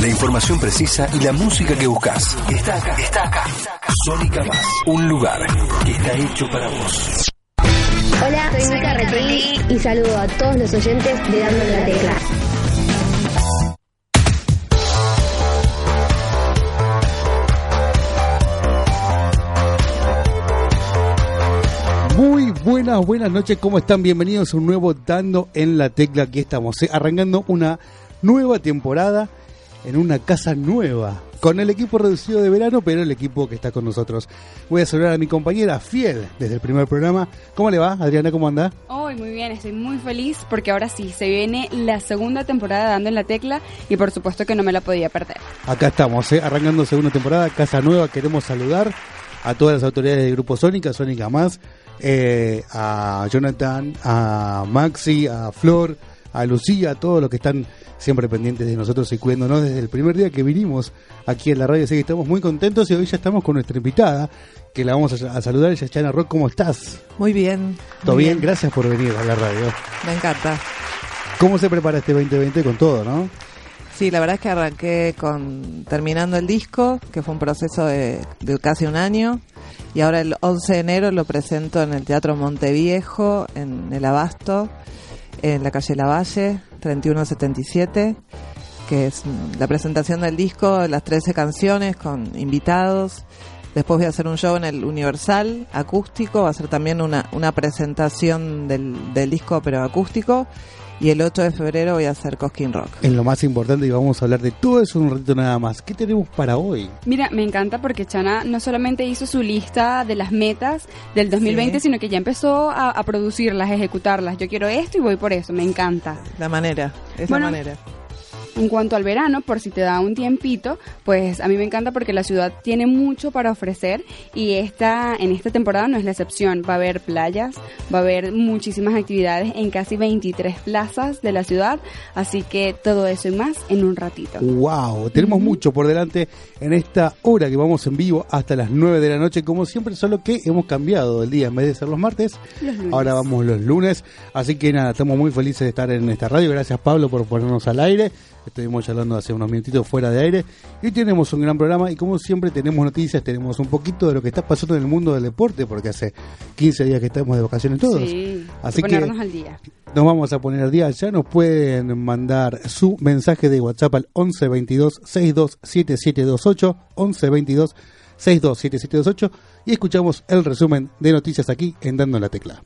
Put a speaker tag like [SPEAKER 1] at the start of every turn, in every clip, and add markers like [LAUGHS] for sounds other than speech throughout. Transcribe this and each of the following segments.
[SPEAKER 1] La información precisa y la música que buscas. Está acá. Está acá. Sónica Más. Un lugar que está hecho para vos.
[SPEAKER 2] Hola, soy Mica Retegui y saludo a todos los oyentes de Dando la Tecla.
[SPEAKER 3] Muy buenas, buenas noches, ¿cómo están? Bienvenidos a un nuevo Dando en la Tecla. Aquí estamos, eh, arrancando una nueva temporada en una casa nueva, con el equipo reducido de verano, pero el equipo que está con nosotros. Voy a saludar a mi compañera fiel desde el primer programa. ¿Cómo le va, Adriana? ¿Cómo anda?
[SPEAKER 4] Hoy muy bien, estoy muy feliz porque ahora sí, se viene la segunda temporada dando en la tecla y por supuesto que no me la podía perder.
[SPEAKER 3] Acá estamos, eh, arrancando segunda temporada, casa nueva. Queremos saludar a todas las autoridades del Grupo Sónica, Sónica Más, eh, a Jonathan, a Maxi, a Flor, a Lucía, a todos los que están siempre pendientes de nosotros y cuidándonos desde el primer día que vinimos aquí en la radio. Así que estamos muy contentos y hoy ya estamos con nuestra invitada, que la vamos a, a saludar. Ella es Chana Rock. ¿Cómo estás?
[SPEAKER 5] Muy bien.
[SPEAKER 3] ¿Todo
[SPEAKER 5] muy
[SPEAKER 3] bien? Gracias por venir a la radio.
[SPEAKER 5] Me encanta.
[SPEAKER 3] ¿Cómo se prepara este 2020 con todo, no?
[SPEAKER 5] Sí, la verdad es que arranqué con terminando el disco, que fue un proceso de, de casi un año, y ahora el 11 de enero lo presento en el Teatro Monteviejo, en el Abasto, en la calle Lavalle, 3177, que es la presentación del disco, las 13 canciones con invitados. Después voy a hacer un show en el Universal acústico, va a ser también una, una presentación del, del disco pero acústico. Y el 8 de febrero voy a hacer Cosquín Rock.
[SPEAKER 3] Es lo más importante y vamos a hablar de todo eso en un ratito nada más. ¿Qué tenemos para hoy?
[SPEAKER 4] Mira, me encanta porque Chana no solamente hizo su lista de las metas del 2020,
[SPEAKER 5] Sí.
[SPEAKER 4] sino que ya empezó a, a producirlas, a ejecutarlas. Yo quiero esto y voy por eso, me encanta.
[SPEAKER 5] La manera, esa
[SPEAKER 4] Bueno,
[SPEAKER 5] manera.
[SPEAKER 4] En cuanto al verano, por si te da un tiempito, pues a mí me encanta porque la ciudad tiene mucho para ofrecer y esta en esta temporada no es la excepción. Va a haber playas, va a haber muchísimas actividades en casi 23 plazas de la ciudad, así que todo eso y más en un ratito.
[SPEAKER 3] ¡Wow! Tenemos mucho por delante en esta hora que vamos en vivo hasta las 9 de la noche, como siempre, solo que hemos cambiado el día. En vez de ser los martes,
[SPEAKER 4] Los
[SPEAKER 3] ahora vamos los lunes. Así que nada, estamos muy felices de estar en esta radio. Gracias, Pablo, por ponernos al aire. Estuvimos hablando hace unos minutitos fuera de aire. Y tenemos un gran programa. Y como siempre, tenemos noticias, tenemos un poquito de lo que está pasando en el mundo del deporte, porque hace 15 días que estamos de vacaciones todos.
[SPEAKER 4] Sí,
[SPEAKER 3] Así que
[SPEAKER 4] ponernos al día.
[SPEAKER 3] nos vamos a poner al día. Ya nos pueden mandar su mensaje de WhatsApp al 11 22 62 7728. 11 22 62 7728. Y escuchamos el resumen de noticias aquí en Dando la Tecla.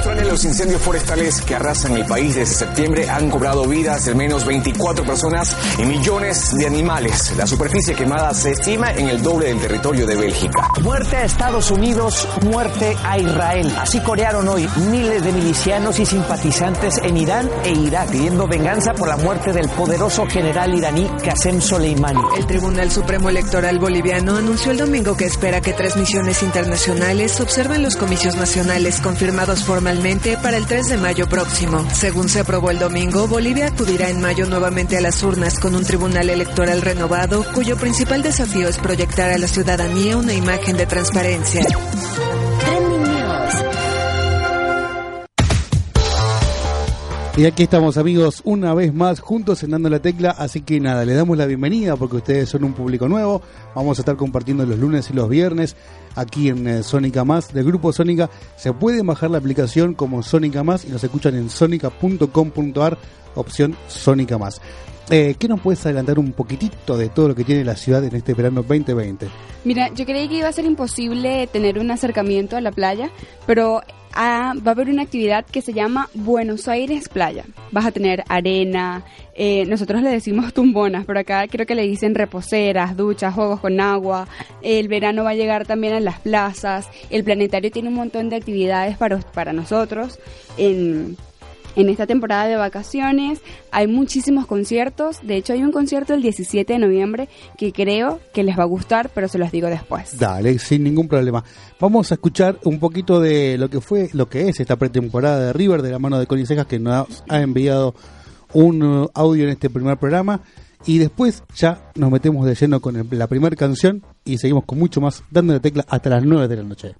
[SPEAKER 6] Australia, los incendios forestales que arrasan el país desde septiembre han cobrado vidas de al menos 24 personas y millones de animales. La superficie quemada se estima en el doble del territorio de Bélgica.
[SPEAKER 7] Muerte a Estados Unidos, muerte a Israel. Así corearon hoy miles de milicianos y simpatizantes en Irán e Irak, pidiendo venganza por la muerte del poderoso general iraní Qasem Soleimani.
[SPEAKER 8] El Tribunal Supremo Electoral Boliviano anunció el domingo que espera que tres misiones internacionales observen los comicios nacionales confirmados formalmente para el 3 de mayo próximo. Según se aprobó el domingo, Bolivia acudirá en mayo nuevamente a las urnas con un tribunal electoral renovado cuyo principal desafío es proyectar a la ciudadanía una imagen de transparencia.
[SPEAKER 3] Y aquí estamos amigos una vez más juntos en Dando la Tecla, así que nada, le damos la bienvenida porque ustedes son un público nuevo, vamos a estar compartiendo los lunes y los viernes aquí en eh, Sónica Más del grupo Sónica, se pueden bajar la aplicación como Sónica Más y nos escuchan en sónica.com.ar, opción Sónica Más. Eh, ¿Qué nos puedes adelantar un poquitito de todo lo que tiene la ciudad en este verano 2020?
[SPEAKER 4] Mira, yo creí que iba a ser imposible tener un acercamiento a la playa, pero ah, va a haber una actividad que se llama Buenos Aires Playa. Vas a tener arena, eh, nosotros le decimos [LAUGHS] tumbonas, pero acá creo que le dicen reposeras, duchas, juegos con agua. El verano va a llegar también a las plazas. El planetario tiene un montón de actividades para, para nosotros. En esta temporada de vacaciones hay muchísimos conciertos. De hecho, hay un concierto el 17 de noviembre que creo que les va a gustar, pero se los digo después.
[SPEAKER 3] Dale, sin ningún problema. Vamos a escuchar un poquito de lo que fue, lo que es esta pretemporada de River de la mano de Connie Cejas que nos ha enviado un audio en este primer programa y después ya nos metemos de lleno con la primera canción y seguimos con mucho más dando la tecla hasta las 9 de la noche.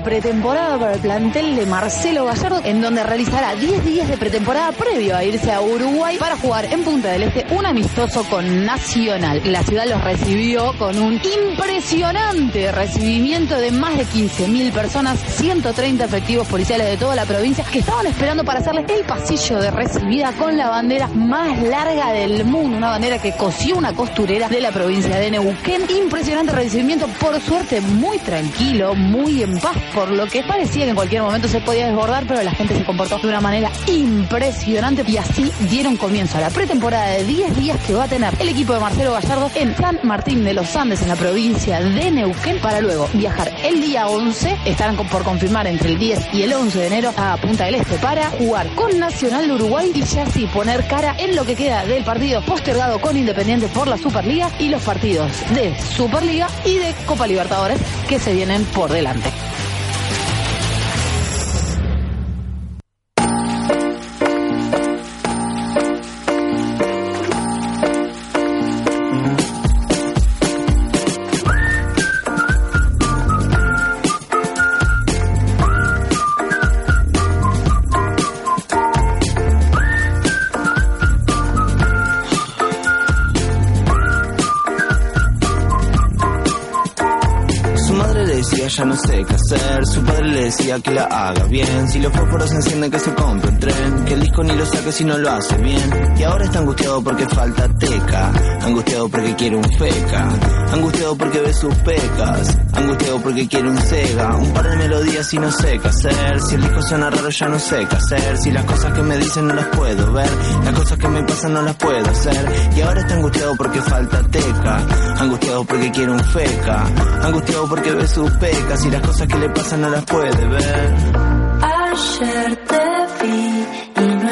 [SPEAKER 9] Pretemporada para el plantel de Marcelo Gallardo, en donde realizará 10 días de pretemporada previo a irse a Uruguay para jugar en Punta del Este un amistoso con Nacional. La ciudad los recibió con un impresionante recibimiento de más de 15.000 personas, 130 efectivos policiales de toda la provincia que estaban esperando para hacerles el pasillo de recibida con la bandera más larga del mundo, una bandera que cosió una costurera de la provincia de Neuquén. Impresionante recibimiento, por suerte muy tranquilo, muy en paz, por lo que parecía que en cualquier momento se podía desbordar, pero la gente se comportó de una manera impresionante y así dieron comienzo a la pretemporada de 10 días que va a tener el equipo de Marcelo Gallardo en San Martín de los Andes, en la provincia de Neuquén, para luego viajar el día 11, estarán por confirmar entre el 10 y el 11 de enero a Punta del Este para jugar con Nacional de Uruguay y ya así poner cara en lo que queda del partido postergado con Independiente por la Superliga y los partidos de Superliga y de Copa Libertadores que se vienen por delante.
[SPEAKER 10] Decía que la haga bien, si los fósforos se encienden que se compre disco ni lo saque si no lo hace bien, y ahora está angustiado porque falta teca, angustiado porque quiere un feca, angustiado porque ve sus pecas, angustiado porque quiere un sega, un par de melodías y no sé qué hacer, si el disco suena raro ya no sé qué hacer, si las cosas que me dicen no las puedo ver, las cosas que me pasan no las puedo hacer, y ahora está angustiado porque falta teca, angustiado porque quiere un feca, angustiado porque ve sus pecas. Y las cosas que le pasan no las puede ver.
[SPEAKER 11] Ayer te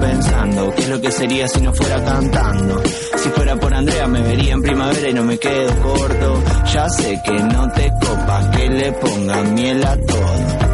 [SPEAKER 10] Pensando qué es lo que sería si no fuera cantando. Si fuera por Andrea me vería en primavera y no me quedo corto. Ya sé que no te copa que le pongan miel a todo.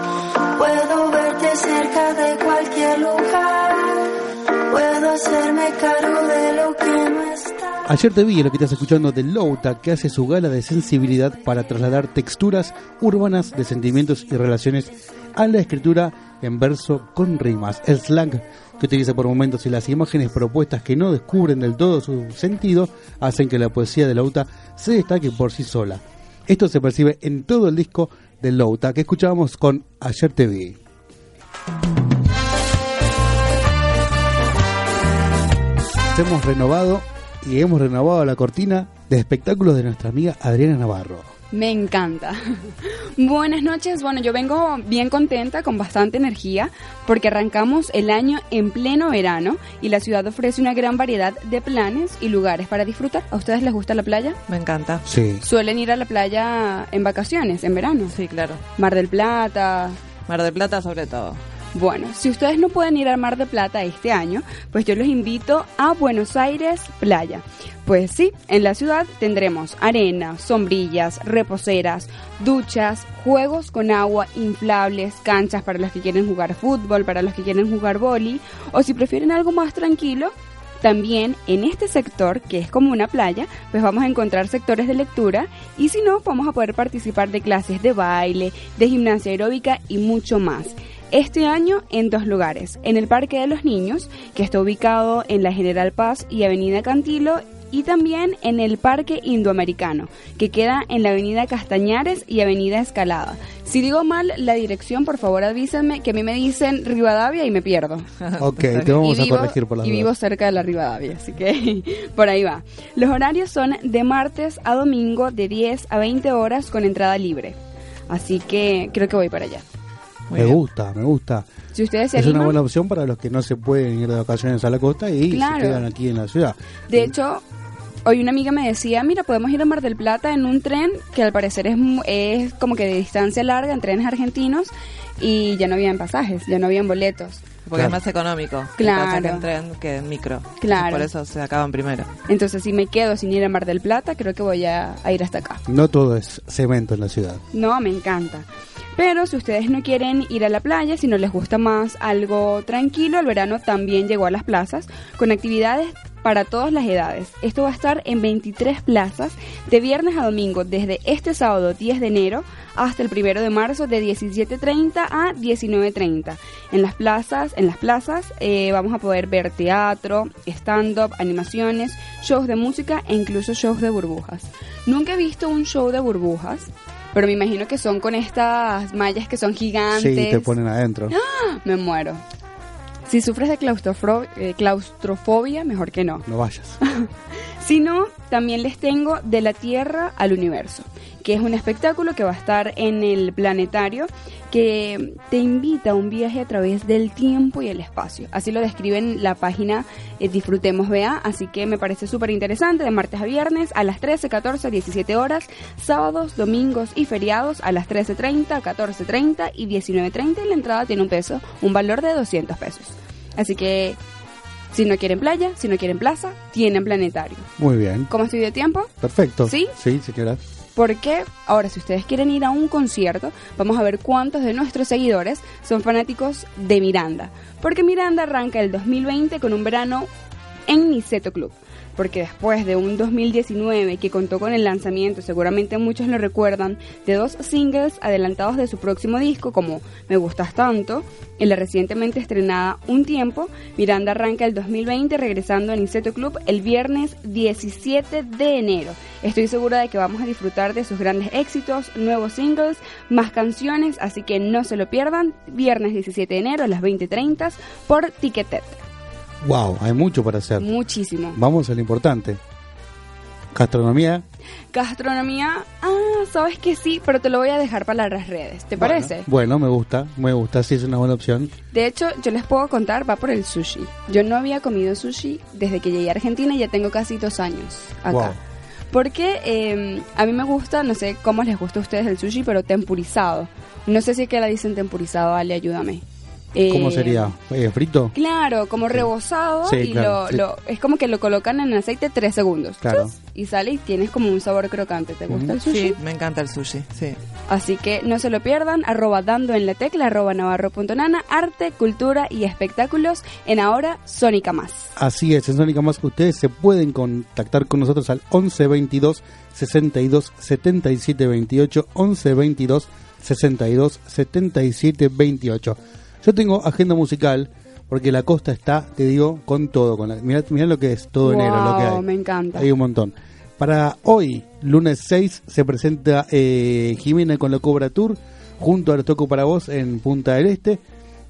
[SPEAKER 11] De cualquier lugar, puedo hacerme cargo de lo que no está.
[SPEAKER 3] Ayer te vi lo que estás escuchando de Louta, que hace su gala de sensibilidad para trasladar texturas urbanas de sentimientos y relaciones a la escritura en verso con rimas. El slang que utiliza por momentos y las imágenes propuestas que no descubren del todo su sentido hacen que la poesía de Louta se destaque por sí sola. Esto se percibe en todo el disco de Louta que escuchábamos con Ayer te vi. Hemos renovado y hemos renovado la cortina de espectáculos de nuestra amiga Adriana Navarro.
[SPEAKER 4] Me encanta. [LAUGHS] Buenas noches. Bueno, yo vengo bien contenta, con bastante energía, porque arrancamos el año en pleno verano y la ciudad ofrece una gran variedad de planes y lugares para disfrutar. ¿A ustedes les gusta la playa?
[SPEAKER 5] Me encanta.
[SPEAKER 3] Sí.
[SPEAKER 4] ¿Suelen ir a la playa en vacaciones, en verano?
[SPEAKER 5] Sí, claro.
[SPEAKER 4] Mar del Plata.
[SPEAKER 5] Mar del Plata sobre todo.
[SPEAKER 4] Bueno, si ustedes no pueden ir al Mar de Plata este año, pues yo los invito a Buenos Aires Playa. Pues sí, en la ciudad tendremos arena, sombrillas, reposeras, duchas, juegos con agua, inflables, canchas para los que quieren jugar fútbol, para los que quieren jugar boli, o si prefieren algo más tranquilo, también en este sector, que es como una playa, pues vamos a encontrar sectores de lectura y si no, vamos a poder participar de clases de baile, de gimnasia aeróbica y mucho más. Este año en dos lugares, en el Parque de los Niños, que está ubicado en la General Paz y Avenida Cantilo, y también en el Parque Indoamericano, que queda en la Avenida Castañares y Avenida Escalada. Si digo mal la dirección, por favor avísenme, que a mí me dicen Rivadavia y me pierdo. [LAUGHS]
[SPEAKER 3] Ok, te vamos
[SPEAKER 4] Y
[SPEAKER 3] a
[SPEAKER 4] vivo-
[SPEAKER 3] corregir por las
[SPEAKER 4] Y vivo
[SPEAKER 3] dudas.
[SPEAKER 4] cerca de la Rivadavia, así que [LAUGHS] por ahí va. Los horarios son de martes a domingo de 10 a 20 horas con entrada libre. Así que creo que voy para allá.
[SPEAKER 3] Me gusta, me gusta.
[SPEAKER 4] Si ustedes se
[SPEAKER 3] Es una
[SPEAKER 4] animan,
[SPEAKER 3] buena opción para los que no se pueden ir de vacaciones a la costa y
[SPEAKER 4] Claro.
[SPEAKER 3] se quedan aquí en la ciudad.
[SPEAKER 4] de hecho, hoy una amiga me decía, mira, podemos ir a Mar del Plata en un tren que al parecer es, mu- es como que de distancia larga en trenes argentinos y ya no habían pasajes, ya no habían boletos.
[SPEAKER 5] Porque es más económico.
[SPEAKER 4] Claro.
[SPEAKER 5] en tren que en micro.
[SPEAKER 4] Claro.
[SPEAKER 5] Por eso se acaban primero.
[SPEAKER 4] Entonces, si me quedo sin ir a Mar del Plata, creo que voy a, a ir hasta acá.
[SPEAKER 3] No todo es cemento en la ciudad.
[SPEAKER 4] No, me encanta. Pero si ustedes no quieren ir a la playa, si no les gusta más algo tranquilo, el verano también llegó a las plazas con actividades para todas las edades. Esto va a estar en 23 plazas de viernes a domingo desde este sábado 10 de enero hasta el primero de marzo de 17.30 a 19.30. En las plazas, en las plazas eh, vamos a poder ver teatro, stand-up, animaciones, shows de música e incluso shows de burbujas. Nunca he visto un show de burbujas, pero me imagino que son con estas mallas que son gigantes.
[SPEAKER 3] Sí, te ponen adentro.
[SPEAKER 4] ¡Ah! Me muero. Si sufres de eh, claustrofobia, mejor que no.
[SPEAKER 3] No vayas. [LAUGHS]
[SPEAKER 4] Si no, también les tengo De la Tierra al Universo, que es un espectáculo que va a estar en el planetario que te invita a un viaje a través del tiempo y el espacio. Así lo describe en la página eh, Disfrutemos BA, así que me parece súper interesante, de martes a viernes a las 13, 14, 17 horas, sábados, domingos y feriados a las 13.30, 14.30 y 19.30 y la entrada tiene un peso, un valor de 200 pesos. Así que si no quieren playa, si no quieren plaza, tienen planetario.
[SPEAKER 3] Muy bien.
[SPEAKER 4] ¿Cómo estoy de tiempo?
[SPEAKER 3] Perfecto.
[SPEAKER 4] ¿Sí?
[SPEAKER 3] Sí, señora.
[SPEAKER 4] Porque ahora, si ustedes quieren ir a un concierto, vamos a ver cuántos de nuestros seguidores son fanáticos de Miranda. Porque Miranda arranca el 2020 con un verano en Niceto Club. Porque después de un 2019 que contó con el lanzamiento, seguramente muchos lo recuerdan, de dos singles adelantados de su próximo disco, como Me Gustas Tanto, y la recientemente estrenada Un Tiempo, Miranda arranca el 2020 regresando a Niceto Club el viernes 17 de enero. Estoy segura de que vamos a disfrutar de sus grandes éxitos, nuevos singles, más canciones, así que no se lo pierdan. Viernes 17 de enero a las 20.30 por Ticketet.
[SPEAKER 3] Wow, hay mucho para hacer.
[SPEAKER 4] Muchísimo.
[SPEAKER 3] Vamos a lo importante. Gastronomía.
[SPEAKER 4] Gastronomía, ah, sabes que sí, pero te lo voy a dejar para las redes, ¿te parece?
[SPEAKER 3] Bueno, me gusta, me gusta, sí es una buena opción.
[SPEAKER 4] De hecho, yo les puedo contar, va por el sushi. Yo no había comido sushi desde que llegué a Argentina y ya tengo casi dos años acá.
[SPEAKER 3] Wow.
[SPEAKER 4] Porque eh, a mí me gusta, no sé cómo les gusta a ustedes el sushi, pero tempurizado. No sé si es que la dicen tempurizado, Ale, ayúdame.
[SPEAKER 3] ¿Cómo
[SPEAKER 4] Eh,
[SPEAKER 3] sería? Eh, ¿Frito?
[SPEAKER 4] Claro, como rebozado
[SPEAKER 3] Sí,
[SPEAKER 4] y
[SPEAKER 3] claro,
[SPEAKER 4] lo,
[SPEAKER 3] sí.
[SPEAKER 4] lo- es como que lo colocan en aceite tres segundos.
[SPEAKER 3] Claro.
[SPEAKER 4] Chus, Y sale y tienes como un sabor crocante. ¿Te gusta el sushi?
[SPEAKER 5] Sí, me encanta el sushi, sí.
[SPEAKER 4] Así que no se lo pierdan, arroba dando en la tecla, arroba navarro.nana, arte, cultura y espectáculos en ahora Sónica Más.
[SPEAKER 3] Así es, en Sónica Más ustedes se pueden contactar con nosotros al 11 22 62 77 28 11 22 62 77 28. Yo tengo agenda musical porque la costa está, te digo, con todo. Con la, mirá, mirá lo que es todo enero, lo que hay.
[SPEAKER 4] me encanta.
[SPEAKER 3] Hay un montón. Para hoy, lunes 6, se presenta eh, Jimena con la Cobra Tour junto a Los Toco para Vos en Punta del Este.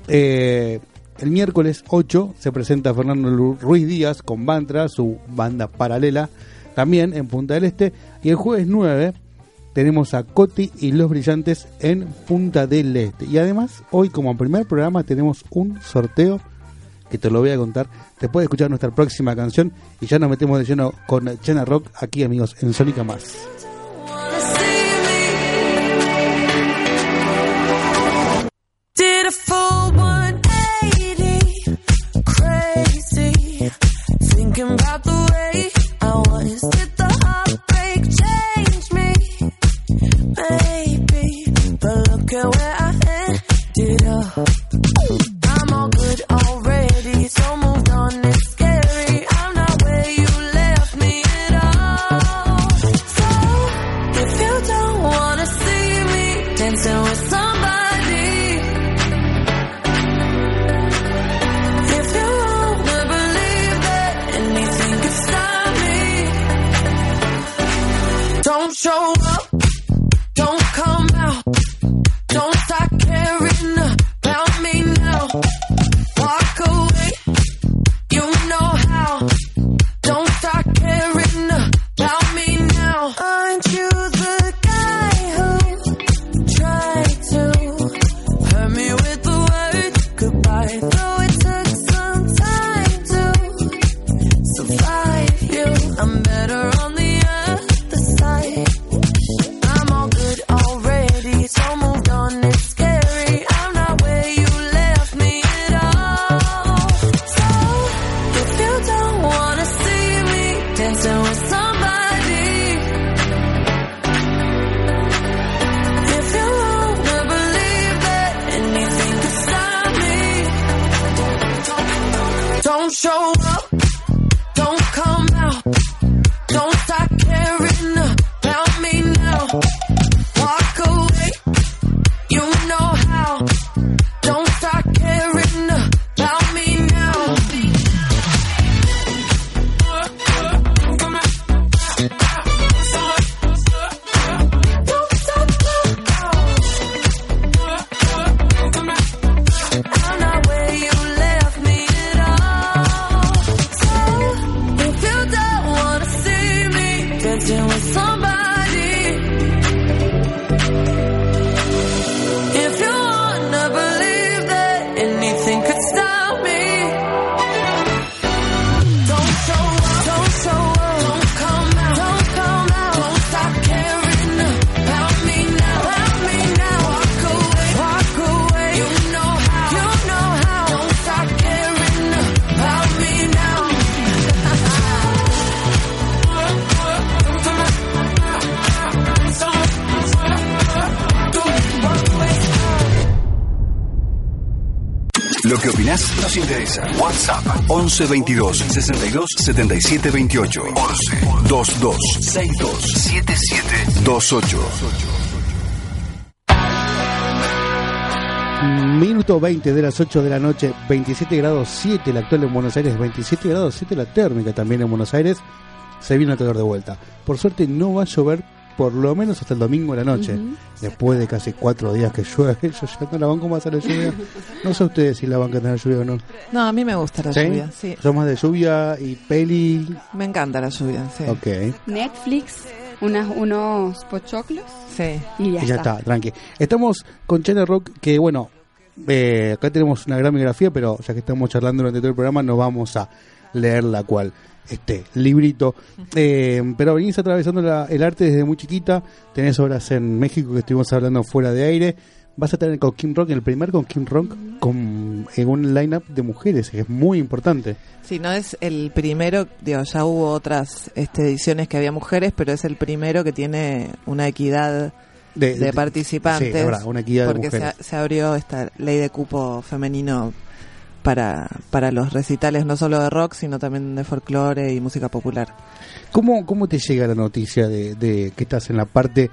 [SPEAKER 3] Eh, el miércoles 8 se presenta Fernando Ruiz Díaz con Bantra, su banda paralela, también en Punta del Este. Y el jueves 9 tenemos a Coti y Los Brillantes en Punta del Este. Y además, hoy como primer programa tenemos un sorteo que te lo voy a contar después de escuchar nuestra próxima canción y ya nos metemos de lleno con Chena Rock aquí amigos en Sónica Más.
[SPEAKER 11] Did
[SPEAKER 1] 11 22 62 77 28 11 22 62 77 28
[SPEAKER 3] Minuto 20 de las 8 de la noche, 27 grados 7 la actual en Buenos Aires, 27 grados 7 la térmica también en Buenos Aires. Se viene el calor de vuelta. Por suerte no va a llover por lo menos hasta el domingo de la noche. Después de casi cuatro días que llueve, [LAUGHS] yo ya no la banco más a la lluvia. No sé ustedes si la bancan a la lluvia o no.
[SPEAKER 5] No, a mí me gusta la
[SPEAKER 3] ¿Sí?
[SPEAKER 5] lluvia, sí.
[SPEAKER 3] ¿Son más de lluvia y peli?
[SPEAKER 5] Me encanta la lluvia, sí.
[SPEAKER 3] Ok.
[SPEAKER 4] Netflix, unas, unos pochoclos.
[SPEAKER 5] Sí.
[SPEAKER 4] Y ya,
[SPEAKER 3] Y ya está, tranqui. Estamos con China Rock, que bueno, eh, acá tenemos una gran biografía, pero ya que estamos charlando durante todo el programa, no vamos a leer la cual, este librito. Eh, pero venís atravesando la- el arte desde muy chiquita, tenés obras en México que estuvimos hablando fuera de aire. Vas a tener con Kim Rock, el primer con Kim Rock, con, en un line-up de mujeres, que es muy importante.
[SPEAKER 5] Sí, no es el primero, digo, ya hubo otras este, ediciones que había mujeres, pero es el primero que tiene una equidad
[SPEAKER 3] De-
[SPEAKER 5] de,
[SPEAKER 3] de-
[SPEAKER 5] participantes.
[SPEAKER 3] sí, verdad, una equidad de
[SPEAKER 5] porque se,
[SPEAKER 3] mujeres.
[SPEAKER 5] a- se abrió esta ley de cupo femenino para, para los recitales no solo de rock, sino también de folclore y música popular.
[SPEAKER 3] ¿Cómo, cómo te llega la noticia de, de que estás en la parte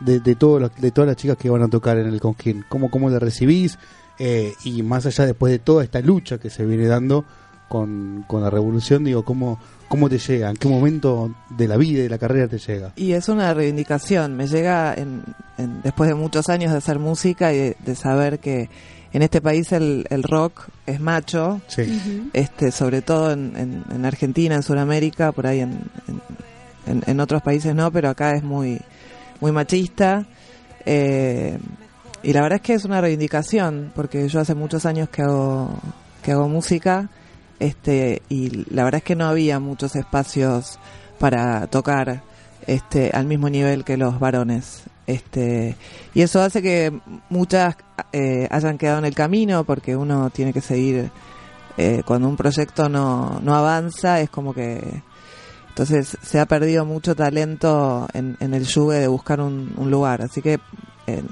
[SPEAKER 3] de, de, todos los- de todas las chicas que van a tocar en el Conquín? ¿Cómo, cómo la recibís? Eh, y más allá después de toda esta lucha que se viene dando con, con la revolución, digo, ¿cómo, ¿cómo te llega? ¿En qué momento de la vida y de la carrera te llega?
[SPEAKER 5] Y es una reivindicación, me llega en, en- después de muchos años de hacer música y de, de saber que en este país el, el rock es macho,
[SPEAKER 3] Sí.
[SPEAKER 5] Este sobre todo en, en- en Argentina, en Sudamérica, por ahí en, en- en- en otros países no, pero acá es muy, muy machista. eh, y la verdad es que es una reivindicación, porque yo hace muchos años que hago, que hago música, este, y la verdad es que no había muchos espacios para tocar este, al mismo nivel que los varones. Este, y eso hace que muchas eh, hayan quedado en el camino, porque uno tiene que seguir, eh, cuando un proyecto no, no avanza, es como que entonces se ha perdido mucho talento en, en el yugue de buscar un, un lugar. Así que eh,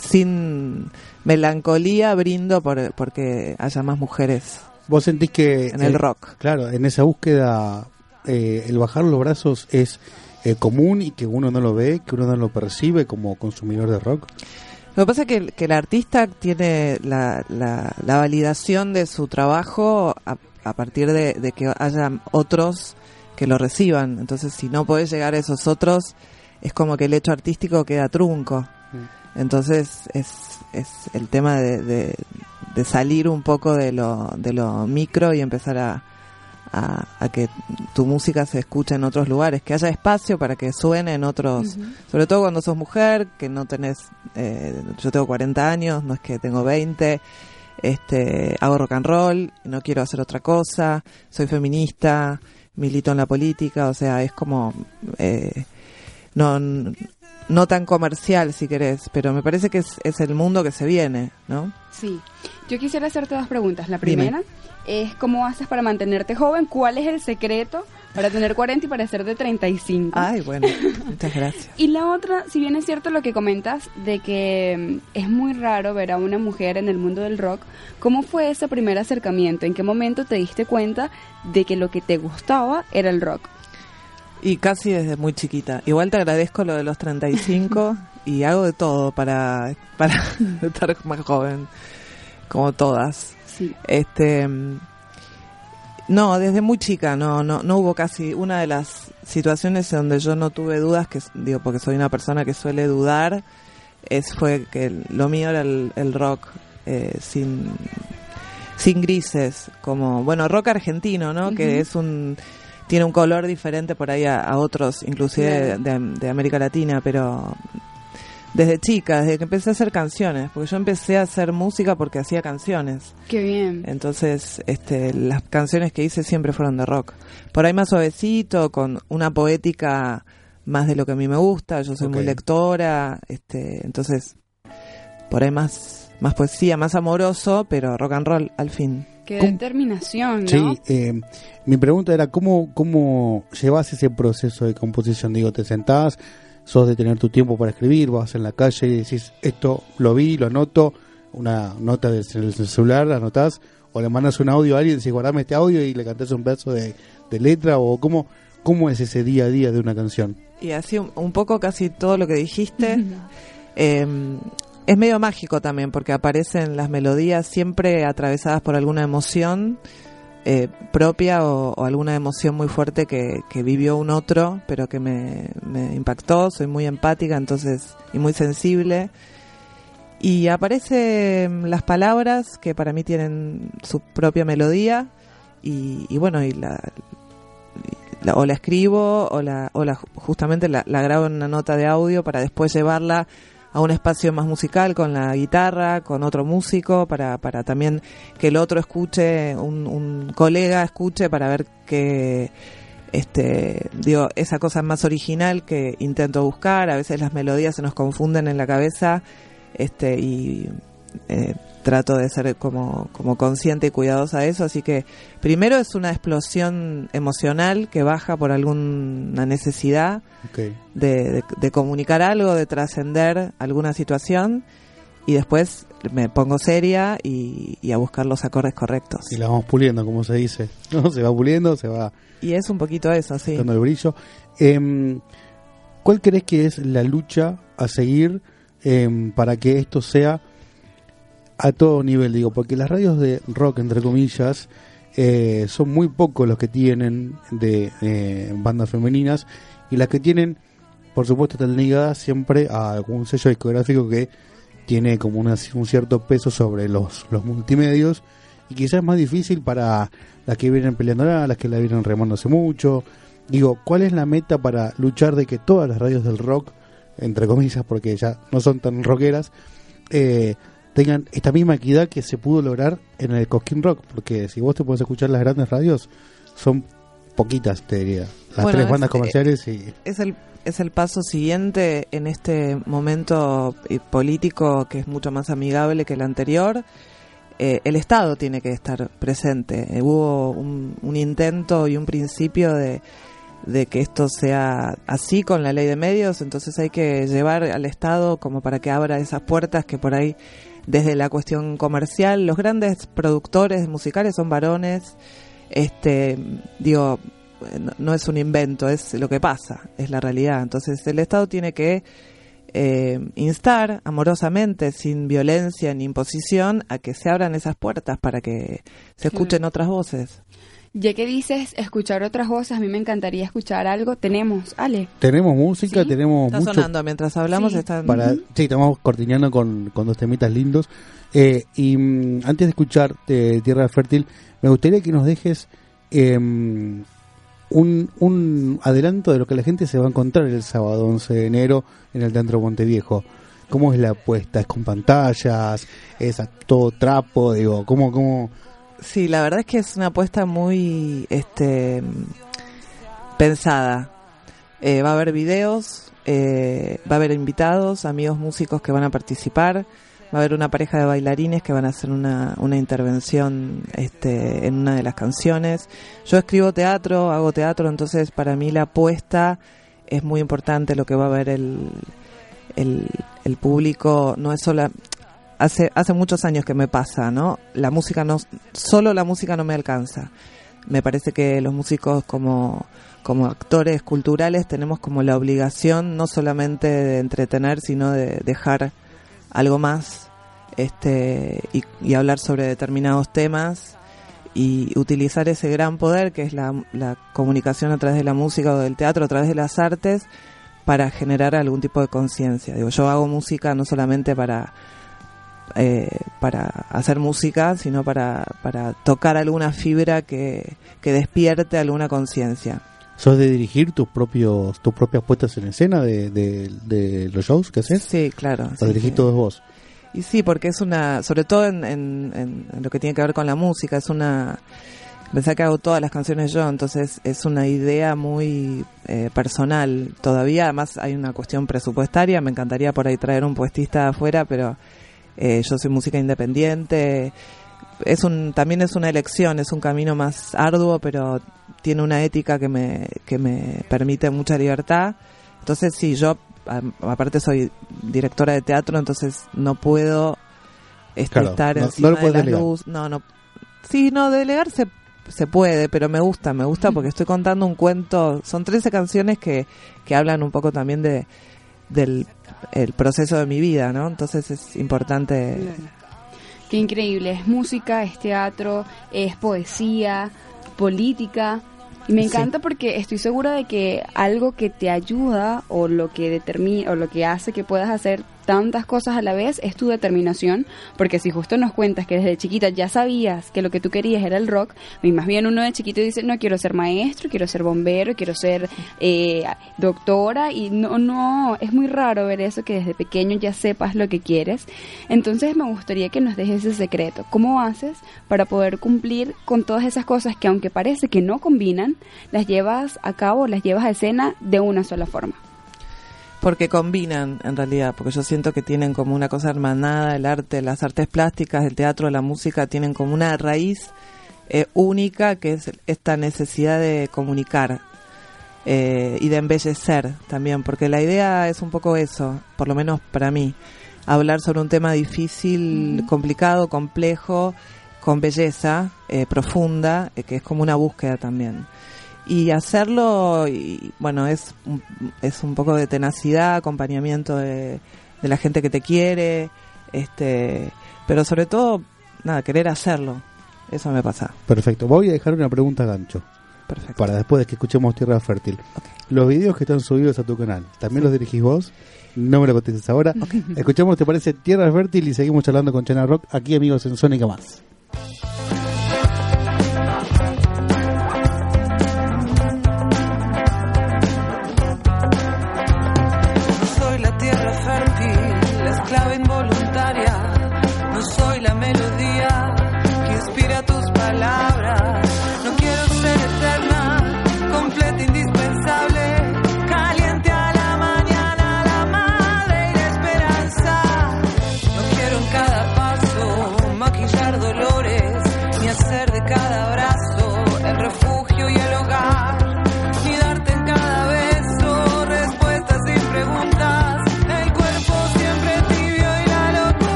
[SPEAKER 5] sin melancolía brindo por porque haya más mujeres
[SPEAKER 3] ¿Vos sentís que...
[SPEAKER 5] en el rock.
[SPEAKER 3] Claro, en esa búsqueda, eh, el bajar los brazos es eh, común y que uno no lo ve, que uno no lo percibe como consumidor de rock.
[SPEAKER 5] Lo que pasa es que, el- que el artista tiene la, la, la validación de su trabajo a, a partir de, de que haya otros que lo reciban. Entonces, si no podés llegar a esos otros, es como que el hecho artístico queda trunco. Entonces es, es el tema de, de, de salir un poco de lo, de lo micro y empezar a, a, a que tu música se escuche en otros lugares, que haya espacio para que suene en otros, sobre todo cuando sos mujer, que no tenés, eh, yo tengo 40 años, no es que tengo 20, este, hago rock and roll, no quiero hacer otra cosa, soy feminista, milito en la política, o sea, es como, eh, no, no tan comercial si querés, pero me parece que es, es el mundo que se viene, ¿no?
[SPEAKER 4] Sí. Yo quisiera hacerte dos preguntas. La
[SPEAKER 5] Dime.
[SPEAKER 4] Es cómo haces para mantenerte joven, cuál es el secreto para tener 40 y para ser de 35.
[SPEAKER 5] Ay, bueno, [LAUGHS] muchas gracias.
[SPEAKER 4] Y la otra, si bien es cierto lo que comentas de que mm, es muy raro ver a una mujer en el mundo del rock, ¿cómo fue ese primer acercamiento? ¿En qué momento te diste cuenta de que lo que te gustaba era el rock?
[SPEAKER 5] Y casi desde muy chiquita. Igual te agradezco lo de los 35 [LAUGHS] y hago de todo para, para [LAUGHS] estar más joven, como todas.
[SPEAKER 4] Sí.
[SPEAKER 5] Este, no, desde muy chica, no, no, no hubo casi una de las situaciones en donde yo no tuve dudas, que digo, porque soy una persona que suele dudar, es fue que lo mío era el, el rock eh, sin sin grises, como bueno rock argentino, ¿no? Que es un tiene un color diferente por ahí a, a otros, inclusive
[SPEAKER 4] Claro.
[SPEAKER 5] de, de América Latina, pero desde chica, desde que empecé a hacer canciones, porque yo empecé a hacer música porque hacía canciones.
[SPEAKER 4] Qué bien.
[SPEAKER 5] Entonces, este, las canciones que hice siempre fueron de rock. Por ahí más suavecito, con una poética más de lo que a mí me gusta. Yo soy muy lectora, este, entonces, por ahí más, más poesía, más amoroso, pero rock and roll al fin.
[SPEAKER 4] Qué
[SPEAKER 3] ¿Cómo?
[SPEAKER 4] determinación, ¿no?
[SPEAKER 3] Sí, eh, mi pregunta era cómo, cómo llevas ese proceso de composición. Digo, te sentás, sos de tener tu tiempo para escribir, vas en la calle y decís, esto lo vi, lo anoto, una nota del celular, la anotás, o le mandas un audio a alguien y decís, guardame este audio y le cantás un pedazo de, de letra, o cómo, cómo es ese día a día de una canción.
[SPEAKER 5] Y así un, un poco casi todo lo que dijiste. Eh, es medio mágico también porque aparecen las melodías siempre atravesadas por alguna emoción eh, propia o, alguna emoción muy fuerte que, vivió un otro, pero que me, impactó. Soy muy empática, entonces, y muy sensible. Y aparecen las palabras que para mí tienen su propia melodía y, bueno, y la, o la escribo o la, o la justamente la grabo en una nota de audio para después llevarla a un espacio más musical con la guitarra, con otro músico, para, para también que el otro escuche, un, un colega escuche para ver que este digo esa cosa más original que intento buscar, a veces las melodías se nos confunden en la cabeza, este y eh, trato de ser como, como consciente y cuidadosa de eso, así que primero es una explosión emocional que baja por alguna necesidad de, de- de comunicar algo, de trascender alguna situación y después me pongo seria y, y a buscar los acordes correctos.
[SPEAKER 3] Y la vamos puliendo, como se dice. [LAUGHS] ¿no? Se va puliendo, se va
[SPEAKER 5] Y es un poquito eso, sí.
[SPEAKER 3] dando el brillo. Em, ¿Cuál crees que es la lucha a seguir em, para que esto sea a todo nivel? Digo, porque las radios de rock, entre comillas, eh, son muy pocos los que tienen de eh, bandas femeninas y las que tienen, por supuesto, están ligadas siempre a algún sello discográfico que tiene como una- un cierto peso sobre los, los multimedios y quizás es más difícil para las que vienen peleando las que la vienen remándose mucho. Digo, ¿cuál es la meta para luchar de que todas las radios del rock, entre comillas, porque ya no son tan rockeras, eh, tengan esta misma equidad que se pudo lograr en el Cosquín Rock? Porque si vos te puedes escuchar las grandes radios, son poquitas, te diría. Las
[SPEAKER 5] Bueno,
[SPEAKER 3] tres
[SPEAKER 5] es-
[SPEAKER 3] bandas comerciales y...
[SPEAKER 5] es el es el paso siguiente en este momento eh, político que es mucho más amigable que el anterior. Eh, el Estado tiene que estar presente. Eh, hubo un, un intento y un principio de, de que esto sea así con la ley de medios, entonces hay que llevar al Estado como para que abra esas puertas que por ahí desde la cuestión comercial, los grandes productores musicales son varones, este, digo, no, no es un invento, es lo que pasa, es la realidad. Entonces el Estado tiene que eh, instar amorosamente, sin violencia ni imposición, a que se abran esas puertas para que se escuchen otras voces.
[SPEAKER 4] Ya que dices escuchar otras voces, a mí me encantaría escuchar algo. Tenemos, Ale.
[SPEAKER 3] Tenemos música,
[SPEAKER 4] Sí.
[SPEAKER 3] tenemos
[SPEAKER 5] Está
[SPEAKER 3] mucho
[SPEAKER 5] sonando mientras hablamos.
[SPEAKER 4] Sí.
[SPEAKER 5] Están...
[SPEAKER 3] para sí estamos cortineando con, con dos temitas lindos Eh, y mm, antes de escuchar eh, Tierra Fértil me gustaría que nos dejes em, un, un adelanto de lo que la gente se va a encontrar el sábado 11 de enero en el Teatro Monteviejo ¿cómo es la apuesta? ¿es con pantallas? ¿es a todo trapo? digo ¿cómo, cómo?
[SPEAKER 5] Sí, la verdad es que es una apuesta muy este pensada. Eh, va a haber videos, eh, va a haber invitados, amigos músicos que van a participar, va a haber una pareja de bailarines que van a hacer una, una intervención este, en una de las canciones. Yo escribo teatro, hago teatro, entonces para mí la apuesta es muy importante lo que va a ver el, el, el público. No es sola, hace hace muchos años que me pasa, ¿no? La música no solo la música no me alcanza. Me parece que los músicos como como actores culturales tenemos como la obligación no solamente de entretener, sino de dejar algo más este y, hablar sobre determinados temas y utilizar ese gran poder que es la, la comunicación a través de la música o del teatro, a través de las artes, para generar algún tipo de conciencia. Digo, yo hago música no solamente para eh, para hacer música, sino para, para tocar alguna fibra que, que despierte alguna conciencia.
[SPEAKER 3] ¿sos de dirigir tus propios tus propias puestas en escena de, de, de los shows que haces?
[SPEAKER 5] Sí, claro.
[SPEAKER 3] ¿Lo
[SPEAKER 5] sí,
[SPEAKER 3] dirigís
[SPEAKER 5] sí.
[SPEAKER 3] todos vos?
[SPEAKER 5] Y sí, porque es una, sobre todo en, en- en- lo que tiene que ver con la música, es una, pensé que hago todas las canciones yo, entonces es una idea muy eh, personal. Todavía, además, hay una cuestión presupuestaria, me encantaría por ahí traer un puestista afuera, pero eh, yo soy música independiente. Es un, también es una elección, es un camino más arduo, pero tiene una ética que me, que me permite mucha libertad. Entonces, sí, yo a- aparte soy directora de teatro, entonces no puedo este,
[SPEAKER 3] Claro,
[SPEAKER 5] estar
[SPEAKER 3] no-
[SPEAKER 5] encima
[SPEAKER 3] no
[SPEAKER 5] de
[SPEAKER 3] delegar.
[SPEAKER 5] luces. No, no. Sí, no, delegar se, se puede, pero me gusta, me gusta porque estoy contando un cuento. Son 13 canciones que, que hablan un poco también de del el proceso de mi vida, ¿no? Entonces es importante.
[SPEAKER 4] Qué increíble, es música, es teatro, es poesía, política. Y me
[SPEAKER 5] Sí.
[SPEAKER 4] encanta porque estoy segura de que algo que te ayuda o lo que determina o lo que hace que puedas hacer tantas cosas a la vez es tu determinación, porque si justo nos cuentas que desde chiquita ya sabías que lo que tú querías era el rock, y más bien uno de chiquito dice, no quiero ser maestro, quiero ser bombero, quiero ser eh, doctora, y no, no, es muy raro ver eso que desde pequeño ya sepas lo que quieres. Entonces me gustaría que nos dejes ese secreto. ¿Cómo haces para poder cumplir con todas esas cosas que aunque parece que no combinan, las llevas a cabo, las llevas a escena de una sola forma?
[SPEAKER 5] Porque combinan, en realidad, porque yo siento que tienen como una cosa hermanada, el arte, las artes plásticas, el teatro, la música, tienen como una raíz eh, única que es esta necesidad de comunicar eh, y de embellecer también, porque la idea es un poco eso, por lo menos para mí, hablar sobre un tema difícil, complicado, complejo, con belleza eh, profunda, eh, que es como una búsqueda también y hacerlo y bueno es un, es un poco de tenacidad acompañamiento de, de la gente que te quiere este pero sobre todo nada querer hacerlo eso me pasa
[SPEAKER 3] Perfecto. Voy a dejar una pregunta gancho.
[SPEAKER 5] Perfecto.
[SPEAKER 3] Para después de que escuchemos Tierra Fértil. Los videos que están subidos a tu canal, ¿también los dirigís vos? No me lo contestes ahora. Escuchamos, ¿te parece? Tierra Fértil y seguimos charlando con Chena Rock aquí, amigos, en Sónica Más.